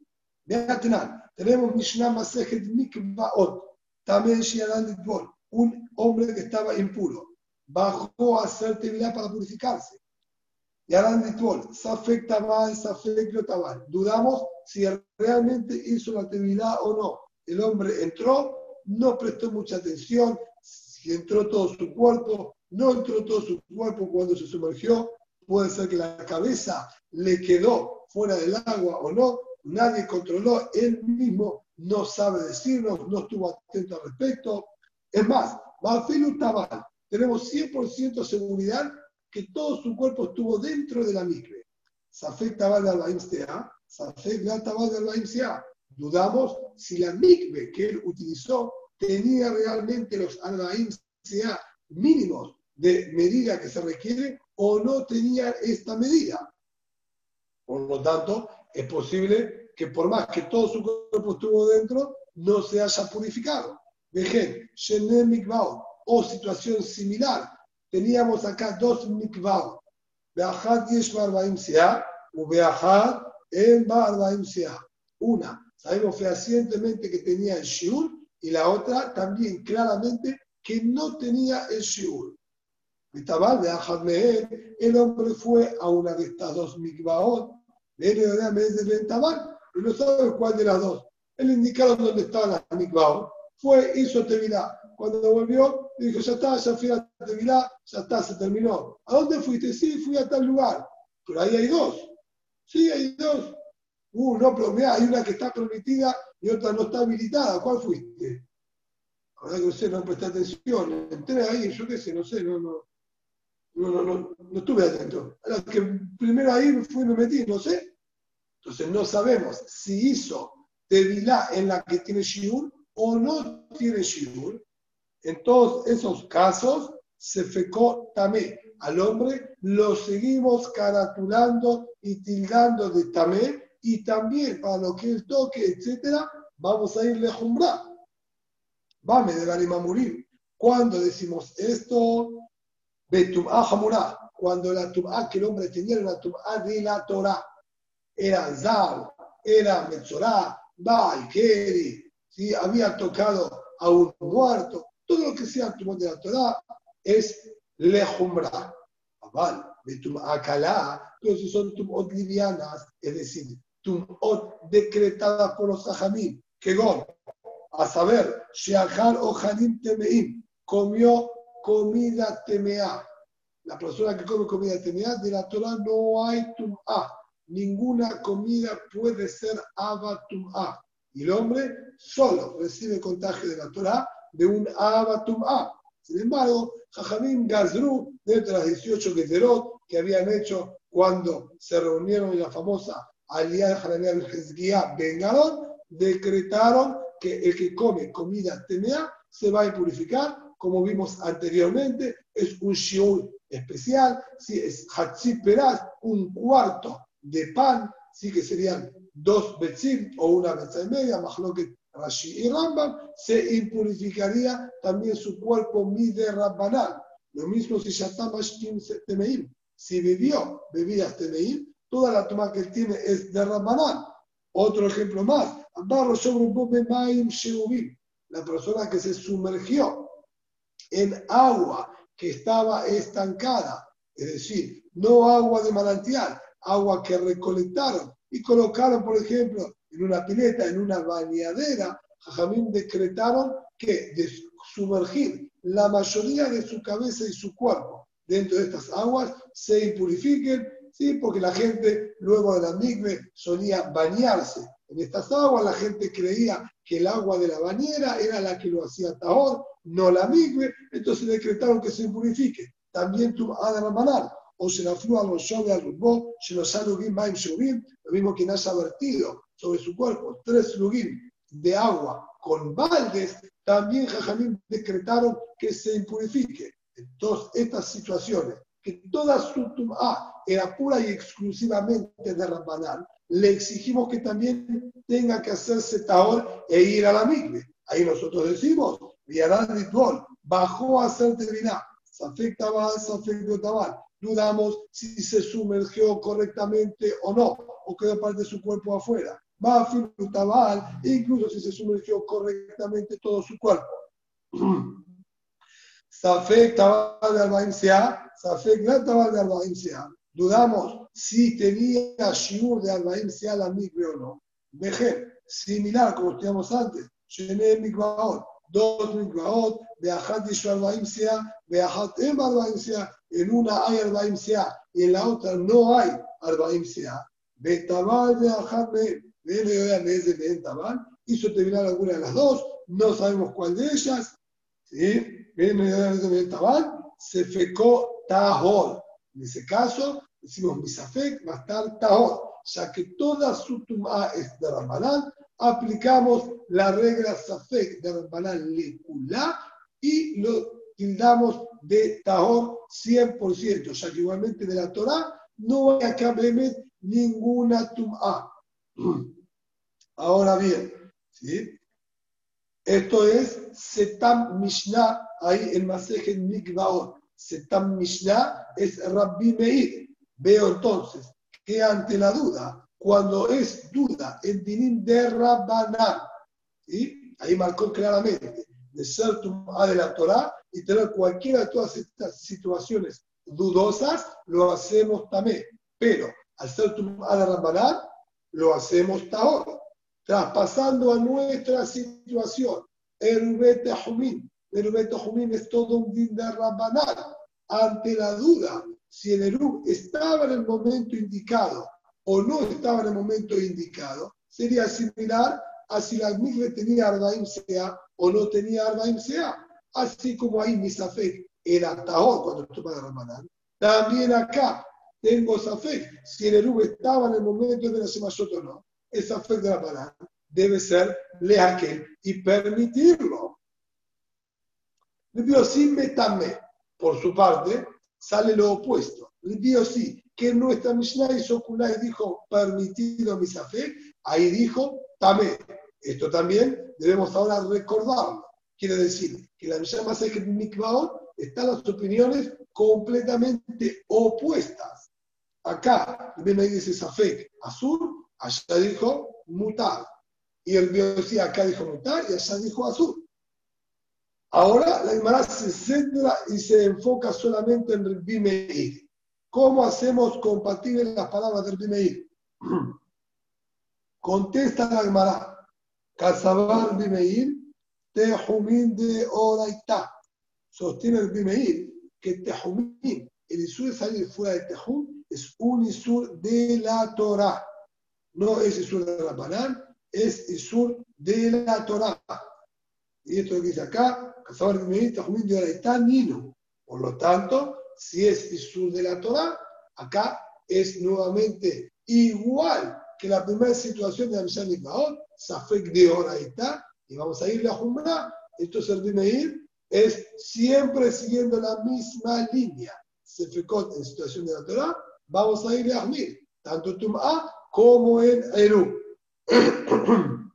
Vean, tenemos Mishnah Masejet Mikvaot, también Shiadan Ditbol, un hombre que estaba impuro, bajó a hacer tevilá para purificarse. Y Aran Ditbol, Safek Tabal, Safek Tabal. Dudamos si realmente hizo la tevilá o no. El hombre entró, no prestó mucha atención, si entró todo su cuerpo, no entró todo su cuerpo cuando se sumergió, puede ser que la cabeza le quedó fuera del agua o no, nadie controló, él mismo no sabe decirnos, no estuvo atento al respecto. Es más, Bafilu Tabal, tenemos 100% seguridad que todo su cuerpo estuvo dentro de la micre. Safek Tabal de Safek Tabal de. Dudamos si la micve que él utilizó tenía realmente los Albaim mínimos de medida que se requiere o no tenía esta medida. Por lo tanto, es posible que por más que todo su cuerpo estuvo dentro, no se haya purificado. Vejen, o situación similar. Teníamos acá dos mikvah. Beajat yesh barbaim u beajat en barbaim Una, sabemos fehacientemente que tenía el shiur y la otra también claramente que no tenía el shiur el hombre fue a una de estas dos mikvaot, y no sabe cuál de las dos. Él indicaron dónde estaban las mikvaot. Fue, hizo Tevilá. Cuando volvió, dijo, ya está, ya fui a Tevilá, ya está, se terminó. ¿A dónde fuiste? Sí, fui a tal lugar. Pero ahí hay dos. Sí, hay dos. Uh, no, pero mira, hay una que está permitida y otra no está habilitada. ¿Cuál fuiste? Ahora que usted no presta atención. Entré ahí, yo qué sé, no sé, no, no no, no, no, no estuve atento. A que primero ahí fui y me metí, no sé. Entonces no sabemos si hizo Tevilá en la que tiene Shiur o no tiene Shiur. En todos esos casos se fecó tamé. Al hombre lo seguimos caratulando y tildando de tamé y también para lo que él toque, etcétera, vamos a irle a jumbrar. Vame de la morir. Cuando decimos esto, Betum'a Hamurá, cuando la tum'a que el hombre tenía era la tum'a de la Torah, era Zal, era Metzorah, Baal, Keri, ¿sí? había tocado a un muerto, todo lo que sea tum'a de la Torah es Lejumra. Aval, Betum'a Kalá, entonces son tum'ot livianas, es decir, tum'ot decretadas por los que gon, a saber, Sheachar o Hanim Temeim, comió comida temea. La persona que come comida temea, de la Torah no hay tum'a. Ninguna comida puede ser abatum'a. Y el hombre solo recibe contagio de la Torah de un abatum'a. Sin embargo, Jajamim Gazru, dentro de las 18 Gezerot que habían hecho cuando se reunieron en la famosa Aliyah de Hananiah Hezguía Bengalón, decretaron que el que come comida temea se va a impurificar, como vimos anteriormente, es un shiur especial, si es hatzip un cuarto de pan, sí que serían dos betzim o una betza y media, que Rashi y Rambam, se impurificaría también su cuerpo mide rabbanal. Lo mismo si Shatam Temeim, si bebió bebidas Temeim, toda la toma que él tiene es de rabbanal. Otro ejemplo más, la persona que se sumergió en agua que estaba estancada, es decir, no agua de manantial, agua que recolectaron y colocaron, por ejemplo, en una pileta, en una bañadera, Jajamín decretaron que sumergir la mayoría de su cabeza y su cuerpo dentro de estas aguas se impurifiquen, ¿sí? porque la gente luego de la migbe solía bañarse en estas aguas, la gente creía que el agua de la bañera era la que lo hacía tahor, no la migbe, entonces decretaron que se impurifique. También tu manal o se la flúa los shove al rubó, se los salugim maim shuvim, lo mismo que haya vertido sobre su cuerpo tres lugim de agua con baldes, también Jajamín decretaron que se impurifique. Entonces, estas situaciones, que toda su tum'a era pura y exclusivamente de Rambanal, le exigimos que también tenga que hacerse taor e ir a la migbe. Ahí nosotros decimos, Viarán bajó a hacer terminar, Safek Tabal, Safek Tabal, dudamos si se sumergió correctamente o no, o quedó parte de su cuerpo afuera. A tabal, incluso si se sumergió correctamente todo su cuerpo. Safek tabal de Albaim Safek la tabal de Albaim Dudamos si tenía shiur de Albaim la migre o no. Vejer, similar como estudiamos antes, Shené Mikvaot, dos Mikvaot, Beajat Yishu Albaim Sea, Beajat Em Albaim en una hay Arbaim y en la otra no hay Arbaim Sea. Betabal de Tabal, hizo terminar alguna de las dos, no sabemos cuál de ellas. ¿sí? Tabal, se fecó Tahor. En ese caso, decimos Misafek, va a estar Tahor. Ya que toda su tumá es de Rambanán, aplicamos la regla Safek de Rambanán Lekula y lo tildamos de Tahor 100%, ya que igualmente de la Torah no hay acá ninguna tum'a. Ahora bien, ¿sí? esto es Setam Mishnah, ahí en Masejet Mikvaot. Setam Mishnah es Rabbi Meir. Veo entonces que ante la duda, cuando es duda en Dinim de Rabbanán, ¿sí? ahí marcó claramente de ser tum'a de la Torah, y tener cualquiera de todas estas situaciones dudosas, lo hacemos también. Pero al ser tu Rambanán, lo hacemos tahor, traspasando a nuestra situación. El Betahumín. El Betahumín es todo un din de Rambanán. Ante la duda, si el Erub estaba en el momento indicado o no estaba en el momento indicado, sería similar a si la migre tenía Arbaim Sea o no tenía Arbaim Sea así como ahí mi Safek era Tahor cuando toma de Ramadán, también acá tengo Safek. Si el Erub estaba en el momento de la Shemayot o no, el Safek de Ramadán debe ser Leakel y permitirlo. El Betame, por su parte, sale lo opuesto. El Biosí, que nuestra Mishnah y dijo permitido mi Safek, ahí dijo Tamé. Esto también debemos ahora recordarlo. Quiere decir que la Mishnah Masechet Mikvaot están las opiniones completamente opuestas. Acá, el Ben dice Safek Azul, allá dijo Mutar. Y el Biosí acá dijo Mutar y allá dijo Azul. Ahora la Gemara se centra y se enfoca solamente en el Bimeir. ¿Cómo hacemos compatibles las palabras del Bimeir? Contesta la Gemara. Casabar Bimeir Tejumín de Oraitá. sostiene el Bimeir que Tejumín, el Isur de salir fuera de Tejum, es un Isur de la Torah. No es Isur de la Banán, es Isur de la Torah. Y esto que dice acá, Por lo tanto, si es Isur de la Torah, acá es nuevamente igual que la primera situación de Amishad Nikaot, Safek de Oraitá, y vamos a ir a Jumra, esto es el Bimeir, es siempre siguiendo la misma línea. Sefekot en situación de la Torah, vamos a ir a Ahmir, tanto Tum'a como en Eru.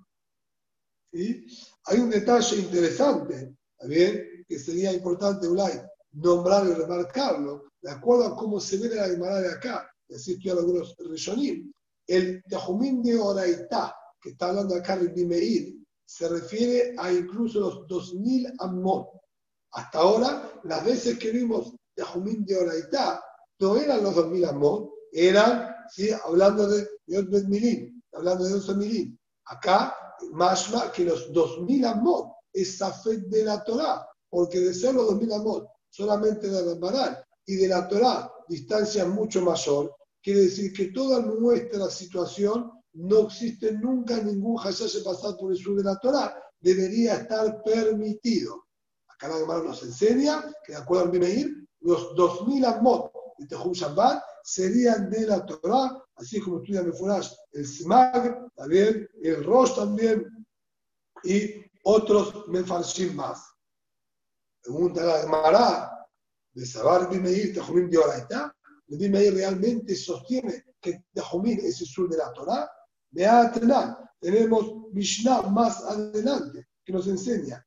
Hay un detalle interesante, también, que sería importante, Ulay, nombrarlo y remarcarlo, de acuerdo a cómo se ve la Gemara de acá, y así estoy algunos Rishonim. El Tejumín de Oraitá, que está hablando acá de Bimeir, se refiere a incluso los 2000 Ammon. Hasta ahora, las veces que vimos Yahumín de Oraitá, no eran los 2000 Ammon, eran, ¿sí? hablando de Yod Milín, hablando de 12 Milín. Acá, más que los 2000 Ammon es fe de la Torah, porque de ser los 2000 Ammon solamente de Rambarán y de la Torah, distancia mucho mayor, quiere decir que toda nuestra situación no existe nunca ningún de pasar por el sur de la Torah, debería estar permitido. Acá la Gemara nos enseña que de acuerdo al Bimeir, los 2000 amot de Tehum Shabbat serían de la Torah, así como estudia Mefurash el Smag, también el Rosh también, y otros Mefarshim más. Pregunta la Gemara de Sabar Bimeir, Tehumim de Oraita, el Bimeir realmente sostiene que Tehumim es el sur de la Torah, Beatena, tenemos Mishnah más adelante que nos enseña.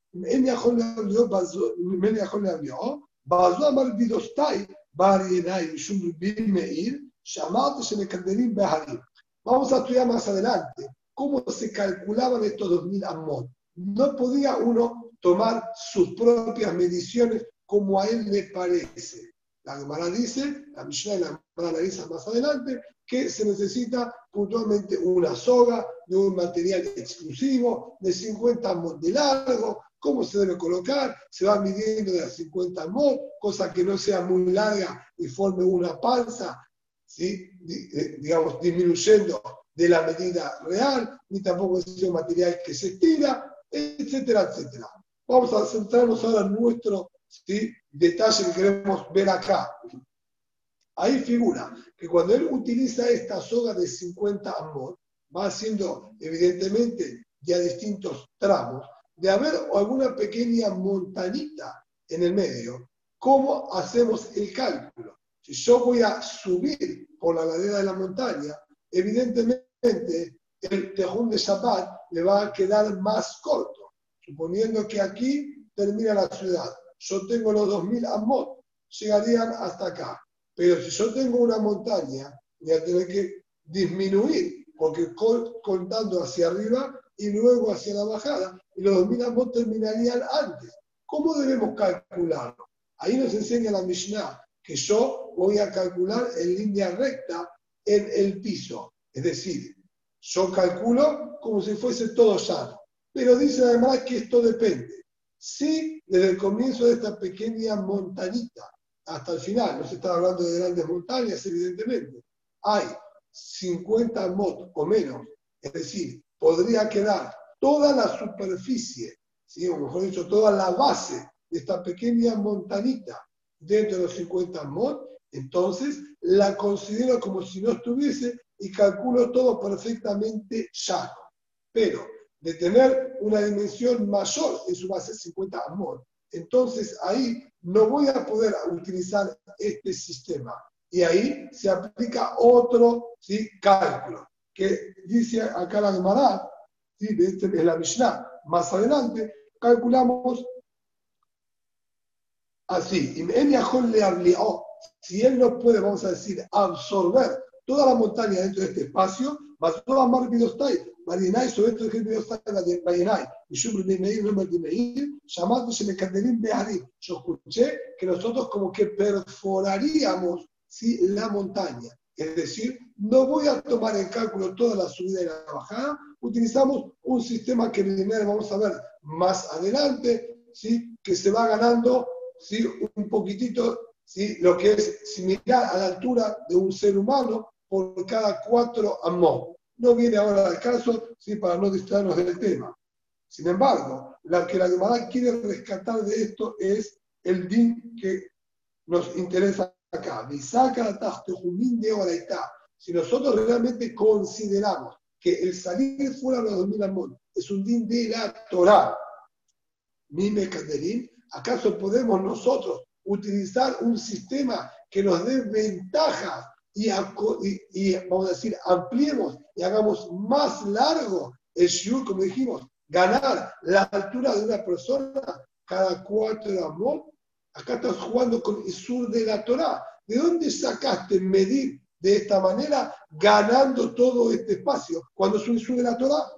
בעזו אמר בידוסטאי, בר עיניי משום רבי מאיר, שאמרתי שמקדמים בהרים. Vamos a estudiar más adelante cómo se calculaban estos 2000 amot. No podía uno tomar sus propias mediciones como a él le parece. La Gemara dice, la Mishnah la analiza más adelante, que se necesita puntualmente una soga de un material exclusivo de 50 amot de largo, cómo se debe colocar, se va midiendo de las 50 mod, cosa que no sea muy larga y forme una panza, ¿sí? Eh, digamos, disminuyendo de la medida real, ni tampoco es un material que se estira, etcétera, etcétera. Vamos a centrarnos ahora en nuestro detalle que queremos ver acá. Ahí figura que cuando él utiliza esta soga de 50 amor, va haciendo evidentemente ya distintos tramos, de haber alguna pequeña montañita en el medio, ¿cómo hacemos el cálculo? Si yo voy a subir por la ladera de la montaña, evidentemente el tejún de Shabbat le va a quedar más corto, suponiendo que aquí termina la ciudad. Yo tengo los 2000 amot, llegarían hasta acá. Pero si yo tengo una montaña, voy a tener que disminuir, porque contando hacia arriba y luego hacia la bajada, y los 2000 amot terminarían antes. ¿Cómo debemos calcularlo? Ahí nos enseña la Mishnah que yo voy a calcular en línea recta en el piso. Es decir, yo calculo como si fuese todo llano. Pero dice además que esto depende. Si desde el comienzo de esta pequeña montañita hasta el final, no se está hablando de grandes montañas, evidentemente, hay 50 mot o menos, es decir, podría quedar toda la superficie, ¿sí? o mejor dicho, toda la base de esta pequeña montanita dentro de los 50 mod, entonces la considero como si no estuviese y calculo todo perfectamente llano. Pero de tener una dimensión mayor en su base 50 mod, entonces ahí no voy a poder utilizar este sistema. Y ahí se aplica otro ¿sí? cálculo que dice acá la Gemara, ¿sí? este, la Mishnah, más adelante, calculamos así. Si él no puede, vamos a decir, absorber toda la montaña dentro de este espacio, más toda Mar Bidostai, Marinai, y Shubri de Meir, Número de Meir, llamándose Mecandelín Beharim. Yo escuché que nosotros como que perforaríamos ¿sí? la montaña. Es decir, no voy a tomar en cálculo toda la subida y la bajada, utilizamos un sistema que vamos a ver más adelante, ¿sí? que se va ganando ¿sí? un poquitito ¿sí? lo que es similar a la altura de un ser humano por cada cuatro amos. No viene ahora al caso ¿sí? para no distraernos del tema. Sin embargo, lo que la Gemara quiere rescatar de esto es el din que nos interesa acá. Si nosotros realmente consideramos que el salir fuera de los 2000 amot es un din de la Torah, Mime ¿acaso podemos nosotros utilizar un sistema que nos dé ventajas y, vamos a decir, ampliemos y hagamos más largo el shiur, como dijimos, ganar la altura de una persona cada cuatro amor? Acá estás jugando con el sur de la Torah. ¿De dónde sacaste medir de esta manera, ganando todo este espacio? Cuando es un sur de la Torah,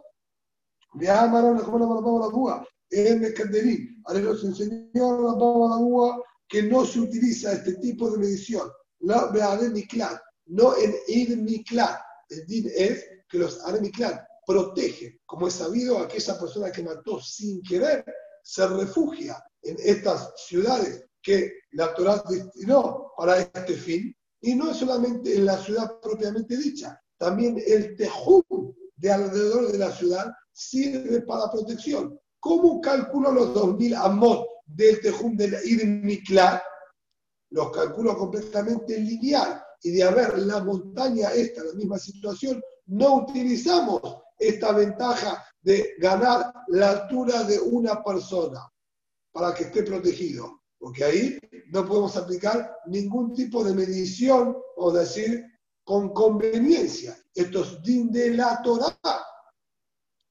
de Amarón, como la Búa, en Mekanderí. Ahora nos enseñó la Búa que no se utiliza este tipo de medición. La Miklat, no en Ir Miklat. El din es que los Miklat protegen, como es sabido, a aquella persona que mató sin querer, se refugia en estas ciudades que la Torah destinó para este fin, y no es solamente en la ciudad propiamente dicha, también el tejú de alrededor de la ciudad sirve para protección. ¿Cómo calculo los 2.000 amot del tejum del Ir Miklat? Los calculo completamente lineal. Y de haber la montaña esta, la misma situación, no utilizamos esta ventaja de ganar la altura de una persona para que esté protegido. Porque ahí no podemos aplicar ningún tipo de medición o decir con conveniencia. Esto es din de la Torah.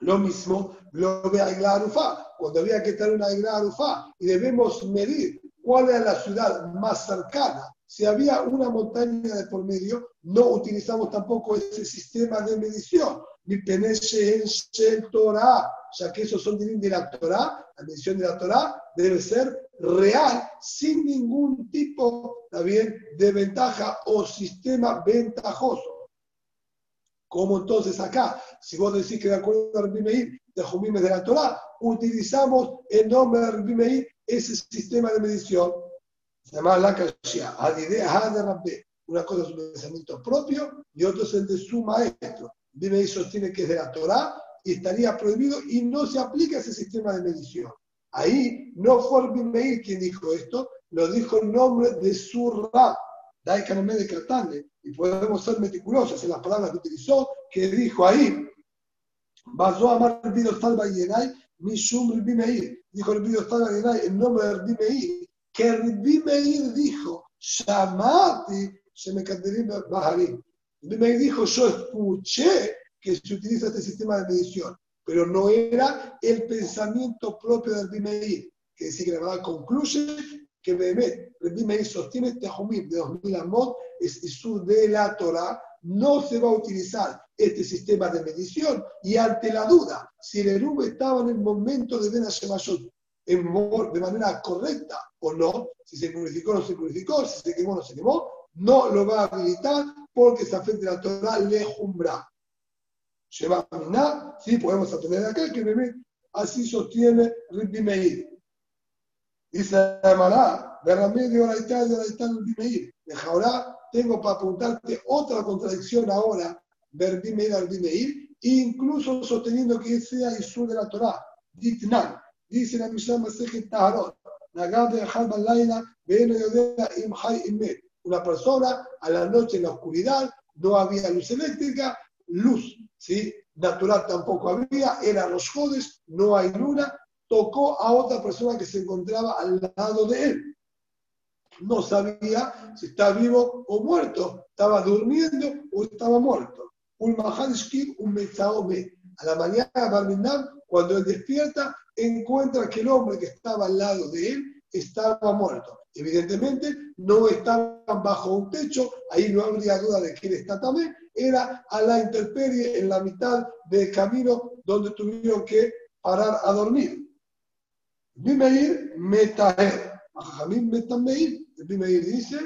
Lo mismo lo ve a Arufá. Cuando había que tener una Arufá y debemos medir cuál era la ciudad más cercana, si había una montaña de por medio, no utilizamos tampoco ese sistema de medición. Ni Peneshe en Torah, ya que esos son de la Torah, la medición de la Torah debe ser real, sin ningún tipo también de ventaja o sistema ventajoso. Como entonces acá, si vos decís que de acuerdo a Meir, de Jumimes de la Torah, utilizamos el nombre de Rabbi Meir, ese sistema de medición, llama la Kashia. Una cosa es un pensamiento propio y otro es el de su maestro. Rabbi sostiene que es de la Torah y estaría prohibido y no se aplica ese sistema de medición. Ahí no fue Rabbi quien dijo esto, lo dijo en nombre de su Rab, Daikanemé de Katane, y podemos ser meticulosos en las palabras que utilizó, que dijo ahí, Basó a Vido Salva Yenai, Mishum Rabbi Meir, dijo el Vido Salva Yenai en nombre de Rabbi que Rabbi Meir dijo, Shamati, me Baharim. Rabbi dijo, yo escuché que se utiliza este sistema de medición, pero no era el pensamiento propio de Rabbi Meir, que decir que la verdad concluye que Behemet, Rabbi sostiene Tejumim de 2000 Amot, es Isur de la Torah, no se va a utilizar este sistema de medición y ante la duda si el Erub estaba en el momento de Ben de manera correcta o no, si se purificó o no se purificó, si se quemó o no se quemó, no lo va a habilitar porque se afecta la Torah lejumbra. Lleva a sí, podemos aprender acá que así sostiene Rabbi Meir. Dice la de la medio la de la Rabbi Meir. De ahora tengo para apuntarte otra contradicción ahora, Berbi Meir al Meir, incluso sosteniendo que sea Isur de la Torah, Ditnan. Dice la Mishnah Masejet Taharot, Nagad de Halba Laila, Yodea Imhai Imet. Una persona a la noche en la oscuridad, no había luz eléctrica, luz ¿sí? natural tampoco había, eran los jodes, no hay luna, tocó a otra persona que se encontraba al lado de él no sabía si estaba vivo o muerto, estaba durmiendo o estaba muerto. Un Mahadishkim, un Metzaome. A la mañana, Barminam, cuando él despierta, encuentra que el hombre que estaba al lado de él estaba muerto. Evidentemente, no estaban bajo un techo, ahí no habría duda de que él está también, era a la intemperie en la mitad del camino donde tuvieron que parar a dormir. Bimeir Metaher. Jajamim Metameir primer dice,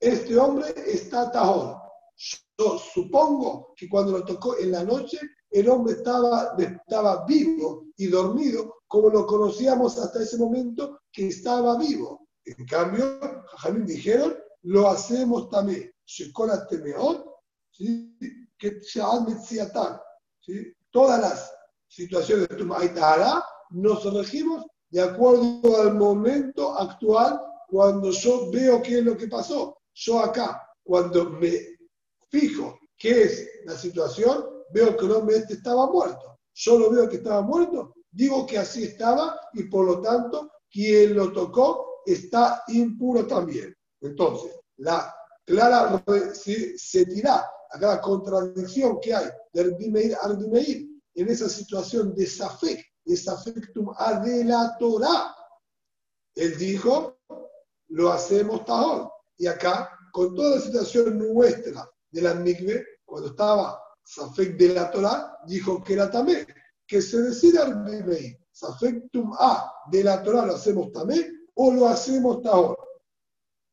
este hombre está tajón. Yo supongo que cuando lo tocó en la noche, el hombre estaba, estaba vivo y dormido, como lo conocíamos hasta ese momento que estaba vivo. En cambio, Jajamín dijeron, lo hacemos también. Shekola Temeot, que ¿sí? Todas las situaciones de Tumay nos regimos de acuerdo al momento actual cuando yo veo qué es lo que pasó. Yo acá, cuando me fijo qué es la situación, veo que el hombre este estaba muerto. Yo lo veo que estaba muerto, digo que así estaba y por lo tanto quien lo tocó está impuro también. Entonces, la clara se, se tira a cada contradicción que hay del Bimeir al Bimeir en esa situación de Safek, de la Torah. Él dijo, lo hacemos tahor. Y acá, con toda la situación nuestra de la Migbe, cuando estaba Safek de la Torah, dijo que era también, que se decide al Bimeir, Safektum A de la Torah lo hacemos también o lo hacemos tahor.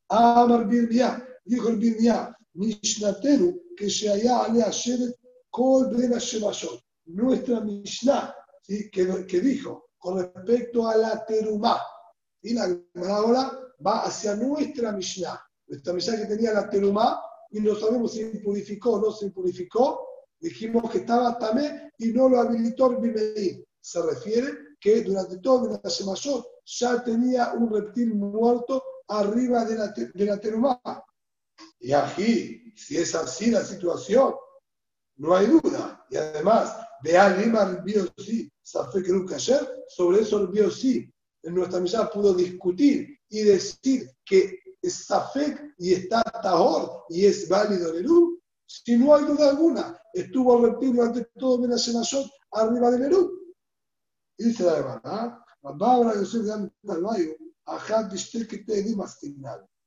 Amar Birbiá, dijo el Birbiá, Mishnatenu, que se haya ale Sheret Kol Ben. Nuestra Mishnah, ¿sí? que, que dijo con respecto a la Terumá. Y la ahora va hacia nuestra Mishnah. Nuestra Mishnah que tenía la Terumá y no sabemos si impurificó o no se impurificó. Dijimos que estaba tamé y no lo habilitó el. Se refiere que durante todo el Shemashot ya tenía un reptil muerto arriba de la, de la Terumá. Y aquí, si es así la situación, no hay duda. Y además, de Alima el Biosí, ayer, sobre eso el Biosí, en nuestra misa pudo discutir y decir que es Safek y está Tahor y es válido Nerú. Si no hay duda alguna, estuvo reptil durante todo Menashenashot arriba de Nerú. Y dice la hermana, ¿ah? Yosef de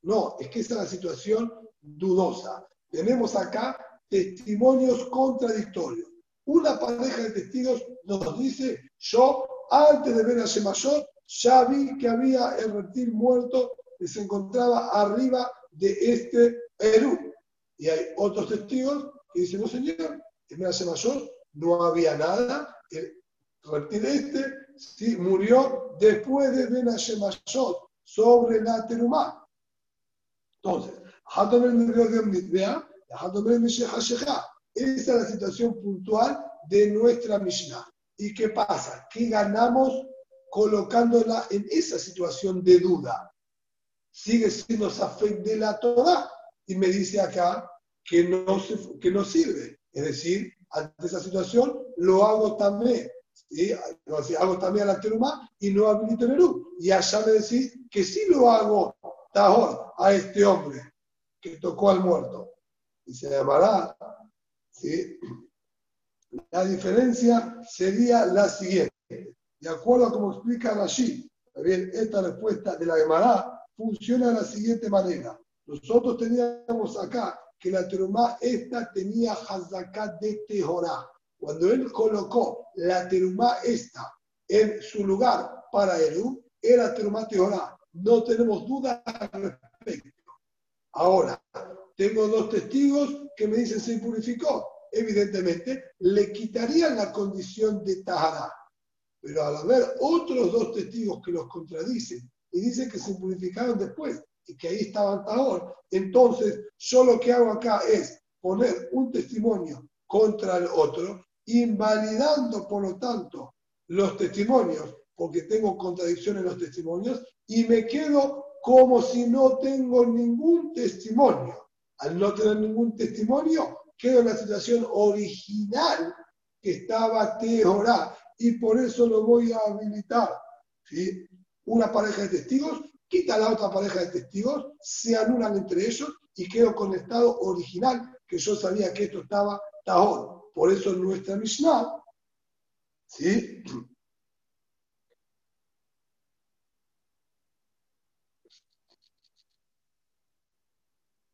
No, es que esa es la situación dudosa. Tenemos acá testimonios contradictorios. Una pareja de testigos nos dice, yo antes de ver a Shemashot ya vi que había el reptil muerto se encontraba arriba de este Eru. Y hay otros testigos que dicen, no señor, en Shemashot no había nada, el reptil este sí, murió después de Shemashot sobre la Terumá. Entonces, esa es la situación puntual de nuestra Mishnah. ¿Y qué pasa? ¿Qué ganamos colocándola en esa situación de duda? Sigue siendo Safek de la Torah. Y me dice acá que no, que no sirve. Es decir, ante esa situación lo hago también. ¿sí? Hago también a la y no habilito Nerú. Y allá me decís que sí lo hago Tahor a este hombre que tocó al muerto. Y se llamará, ¿sí? la diferencia sería la siguiente. De acuerdo a como explica bien, esta respuesta de la Gemara funciona de la siguiente manera. Nosotros teníamos acá que la terumá esta tenía hazakat de Tehorá. Cuando él colocó la terumá esta en su lugar para Eru, era terumá Tehorá. No tenemos duda al respecto. Ahora, tengo dos testigos que me dicen se purificó. Evidentemente, le quitarían la condición de Tahara. Pero al haber otros dos testigos que los contradicen y dicen que se purificaron después y que ahí estaban Tahor, entonces yo lo que hago acá es poner un testimonio contra el otro, invalidando por lo tanto los testimonios, porque tengo contradicciones en los testimonios, y me quedo como si no tengo ningún testimonio. Al no tener ningún testimonio, quedo en la situación original que estaba Teorá y por eso lo voy a habilitar. ¿sí? Una pareja de testigos quita la otra pareja de testigos, se anulan entre ellos y quedo con el estado original que yo sabía que esto estaba Tahor. Por eso en nuestra Mishnah, ¿sí?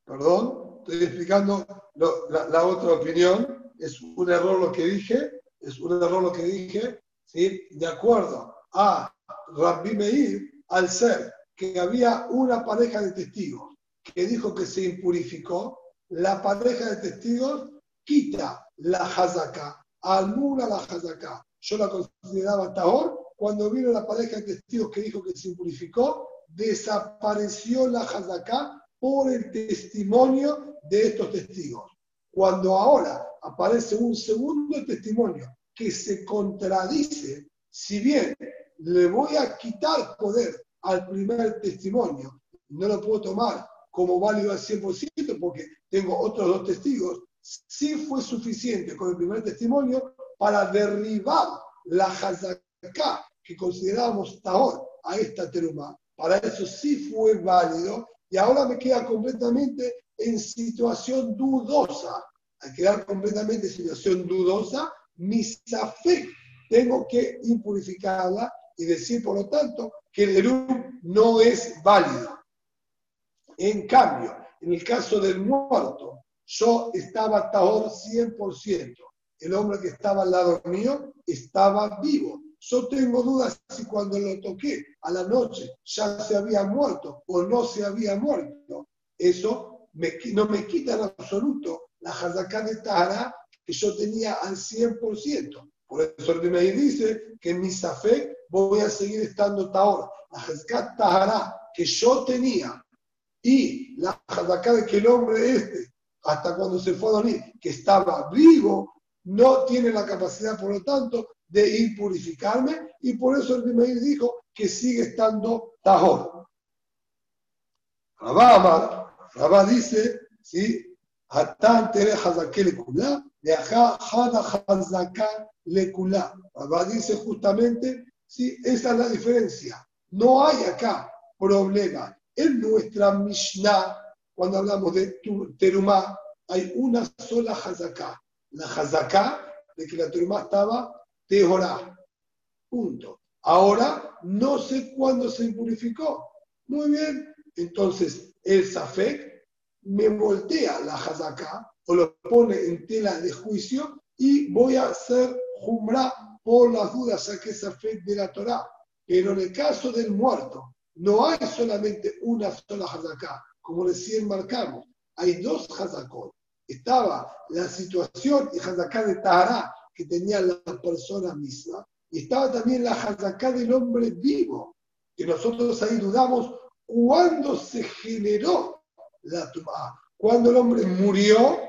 Perdón, estoy explicando la, otra opinión. Es un error lo que dije, es un error lo que dije, ¿sí? De acuerdo a Rabbi Meir, al ser que había una pareja de testigos que dijo que se impurificó, la pareja de testigos quita la hazaká, anula la hazaká. Yo la consideraba tahor. Cuando vino la pareja de testigos que dijo que se impurificó, desapareció la Hazaká por el testimonio de estos testigos. Cuando ahora aparece un segundo testimonio que se contradice, si bien le voy a quitar poder al primer testimonio, no lo puedo tomar como válido al 100% porque tengo otros dos testigos, sí fue suficiente con el primer testimonio para derribar la Hazaká que considerábamos Tahor a esta teruma. Para eso sí fue válido y ahora me queda completamente en situación dudosa. Al quedar completamente en situación dudosa, mi fe tengo que impurificarla y decir, por lo tanto, que el Erum no es válido. En cambio, en el caso del muerto, yo estaba Tahor 100%. El hombre que estaba al lado mío estaba vivo. Yo tengo dudas si cuando lo toqué a la noche ya se había muerto o no se había muerto. Eso no me quita en absoluto la jazaká de Tahara que yo tenía al 100%. Por eso el me dice que mi safé voy a seguir estando Tahor. La jazaká Tahara que yo tenía y la jazaká de que el hombre este, hasta cuando se fue a dormir, que estaba vivo, no tiene la capacidad, por lo tanto, de impurificarme y por eso el Bimeir dijo que sigue estando Tahor. Rabá, Rabá dice, ¿sí? Hatán tere le kula, de acá hada le kula. Rabá dice justamente, sí, esa es la diferencia. No hay acá problema. En nuestra Mishnah, cuando hablamos de Terumá, hay una sola hazaká. La hazaká de que la Terumá estaba Tehorá. Punto. Ahora no sé cuándo se impurificó. Muy bien. Entonces, el Safek me voltea la Hazaká o lo pone en tela de juicio y voy a hacer Jumra por las dudas a que Safek de la Torah. Pero en el caso del muerto, no hay solamente una sola Hazaká, como recién marcamos. Hay dos Hazakot. Estaba la situación y Hazaká de Tahara, que tenía la persona misma. Y estaba también la hazaká del hombre vivo, que nosotros ahí dudamos cuándo se generó la tumba, cuando el hombre murió,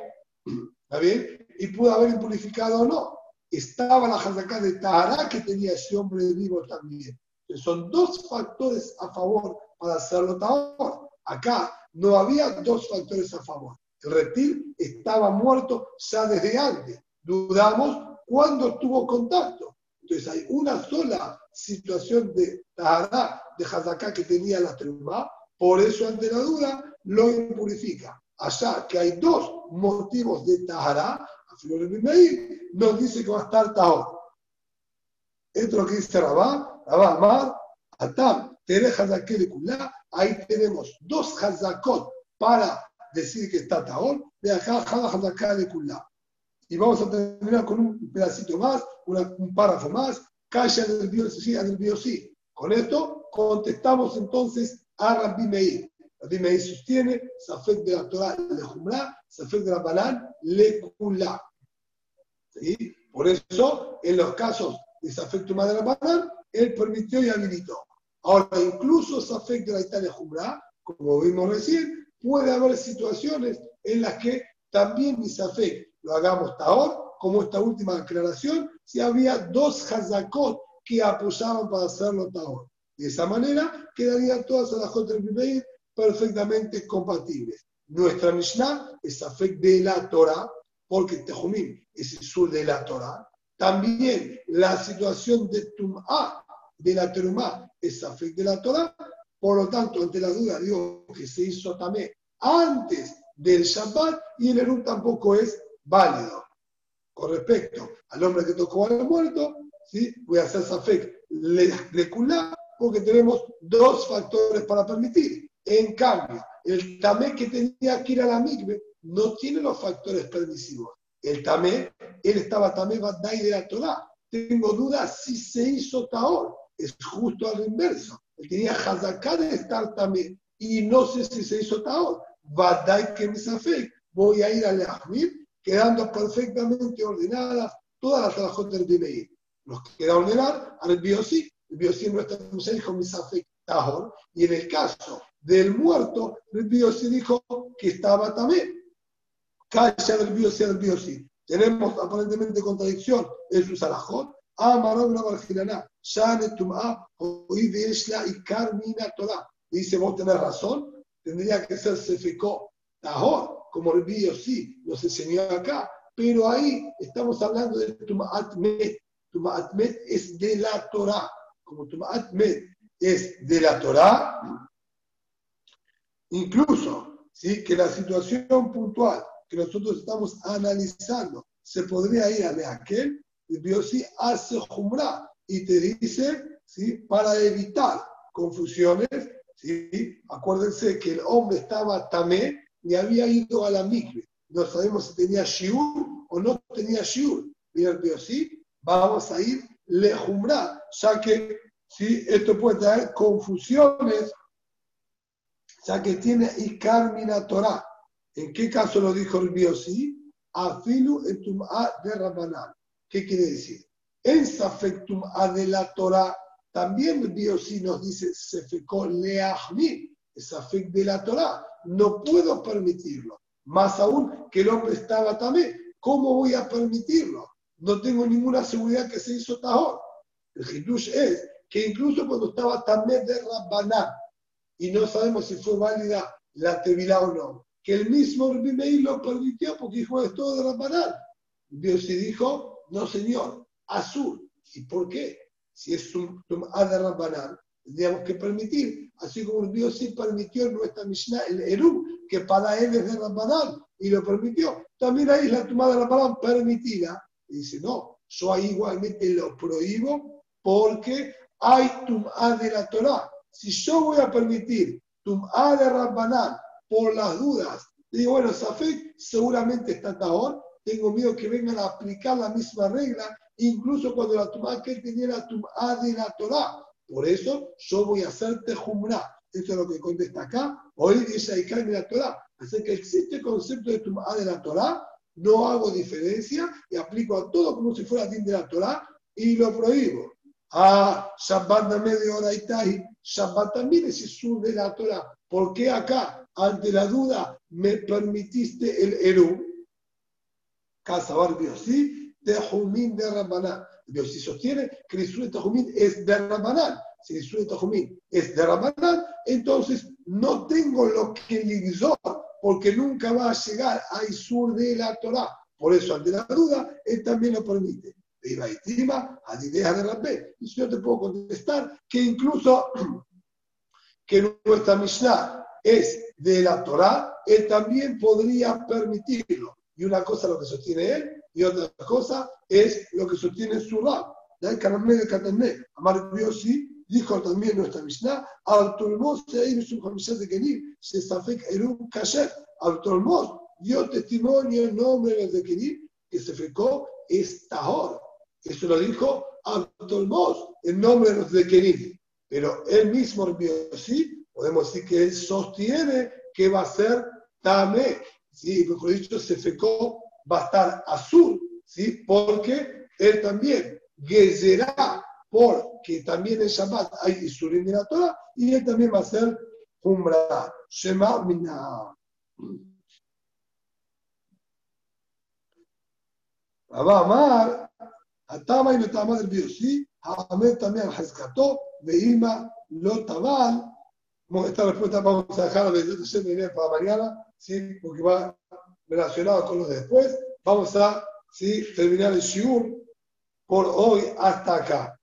¿está bien? Y pudo haber impurificado o no. Estaba la hazaká de Tahara que tenía ese hombre vivo también. son dos factores a favor para hacerlo Tahor. Acá no había dos factores a favor. El reptil estaba muerto ya desde antes. Dudamos cuando tuvo contacto. Entonces hay una sola situación de Tahara, de Hazaká que tenía la truma, por eso ante la duda lo impurifica. Allá que hay dos motivos de Tahara, nos dice que va a estar Tahor. Esto es lo que dice Rabá, Rabá Amar, Atam, Tere Hazaké de Kulá, ahí tenemos dos Hazakot para decir que está Tahor, de acá Hazaká de Kulá. Y vamos a terminar con un pedacito más, un párrafo más. Calla del biosí, del biosí. Con esto contestamos entonces a Rabbi Meir. Rabbi Meir sostiene, Safek de la Torah le Jumra, Safek de la Balán le Kula. ¿Sí? Por eso, en los casos de Safek de la Balán, él permitió y habilitó. Ahora, incluso Safek de la Italia Jumra, como vimos recién, puede haber situaciones en las que también mi Safek lo hagamos Tahor, como esta última aclaración, si había dos Hazakot que apoyaban para hacerlo Tahor. De esa manera quedarían todas las del Bimeir perfectamente compatibles. Nuestra Mishnah es Afek de la Torah, porque Tejumim es el sur de la Torah. También la situación de Tum'a, de la Terumá, es Afek de la Torah. Por lo tanto, ante la duda, digo que se hizo también antes del Shabbat y el Erum tampoco es válido. Con respecto al hombre que tocó al muerto, ¿sí? voy a hacer Safek le culá porque tenemos dos factores para permitir. En cambio, el tamé que tenía que ir a la migbe no tiene los factores permisivos. El tamé, él estaba tamé badai de la Torah. Tengo dudas si se hizo taor. Es justo al inverso. Él tenía hazaká de estar tamé y no sé si se hizo taor. Badai que me Voy a ir a la quedando perfectamente ordenadas todas las trabajos del DNI. Nos queda ordenar al biosí. El biosí no está en con Misafek Tahor, y en el caso del muerto, biosí dijo que estaba también. Calla del biosí del biosí. Tenemos aparentemente contradicción en sus alajot. Amarón la marginaná, shane tum'a, oí y carmina toda. Dice, vos tenés razón, tendría que ser seficó tahor, como el biosí nos enseñó acá. Pero ahí estamos hablando de tum'at met. Tum'at met es de la Torah. Como tum'at met es de la Torah, incluso ¿sí? que la situación puntual que nosotros estamos analizando se podría ir a de aquel, el sí hace jumra y te dice, ¿sí? para evitar confusiones, ¿sí? acuérdense que el hombre estaba tamé y había ido a la migre. No sabemos si tenía shiur o no tenía shiur. Mira el sí, vamos a ir le jumra, ya que ¿sí? esto puede traer confusiones, ya que tiene Icarmina Torah. ¿En qué caso lo dijo el Biosí? Afilu etum'a de Rabanán. ¿Qué quiere decir? En Safektum'a de la Torah, también el Biosí nos dice Sefekó Leahmi, Safek de la Torah. No puedo permitirlo. Más aún que el hombre estaba también. ¿Cómo voy a permitirlo? No tengo ninguna seguridad que se hizo Tahor. El Hidush es que incluso cuando estaba también de Rabbaná, y no sabemos si fue válida la Tevilá o no, que el mismo Meir lo permitió porque dijo es todo de Rabbaná. Dios sí dijo, no señor, azul. ¿Y por qué? Si es un de Rabbaná, tendríamos que permitir, así como Dios sí permitió en nuestra Mishnah el Eru, que para él es de Rabbaná, y lo permitió. También ahí la Tum'a de Rabbaná permitida. Y dice, no, yo ahí igualmente lo prohíbo porque hay tum'a de la Torah. Si yo voy a permitir tum'a de Rabbanán por las dudas, digo, bueno, Safek seguramente está tahor, tengo miedo que vengan a aplicar la misma regla, incluso cuando la tum'a que tenía la tum'a de la Torah. Por eso yo voy a hacer tejumra. Esto es lo que contesta acá. Hoy dice Aikar de la Torah. Así que existe el concepto de tum'a de la Torah, no hago diferencia y aplico a todo como si fuera din de la Torah y lo prohíbo. Ah, Shabbat de medio hora y. Shabbat también es sur de la Torah. ¿Por qué acá, ante la duda, me permitiste el Eru? Casabar Biosí, de Jumín de Rabaná. Biosí sostiene que el Isur de Tajumín es de Rabaná. Si el Isur de Tajumín es de Rabaná, entonces no tengo lo que Ligzor, porque nunca va a llegar a Isur de la Torah. Por eso, ante la duda, él también lo permite de a idea de Rabbe. Y yo te puedo contestar que incluso que nuestra Mishnah es de la Torah, él también podría permitirlo. Y una cosa lo que sostiene él, y otra cosa es lo que sostiene su Rab. El Karamé de Katané, Amar Biosi, dijo también nuestra Mishnah, Altolmos se ha su comisión de Kenir, se safek un kasher. Altolmos dio testimonio en nombre de Kenir, que se fecó esta hora. Eso lo dijo Abdolmos en nombre de los de. Pero él mismo, sí, podemos decir que él sostiene que va a ser Tame. ¿sí? Mejor dicho, se fecó, va a estar azul, ¿sí? porque él también Gezerá, porque también en Shabbat hay Isurim de la Torah, y él también va a ser Umbra. Shema Mina. Rabba Amar, Atama y Metama del Biosí, Hamed también rescató, Veima lo tabal. Esta respuesta vamos a dejarla de para mañana, ¿sí? porque va relacionado con lo de después. Vamos a ¿sí? terminar el Shiur por hoy hasta acá.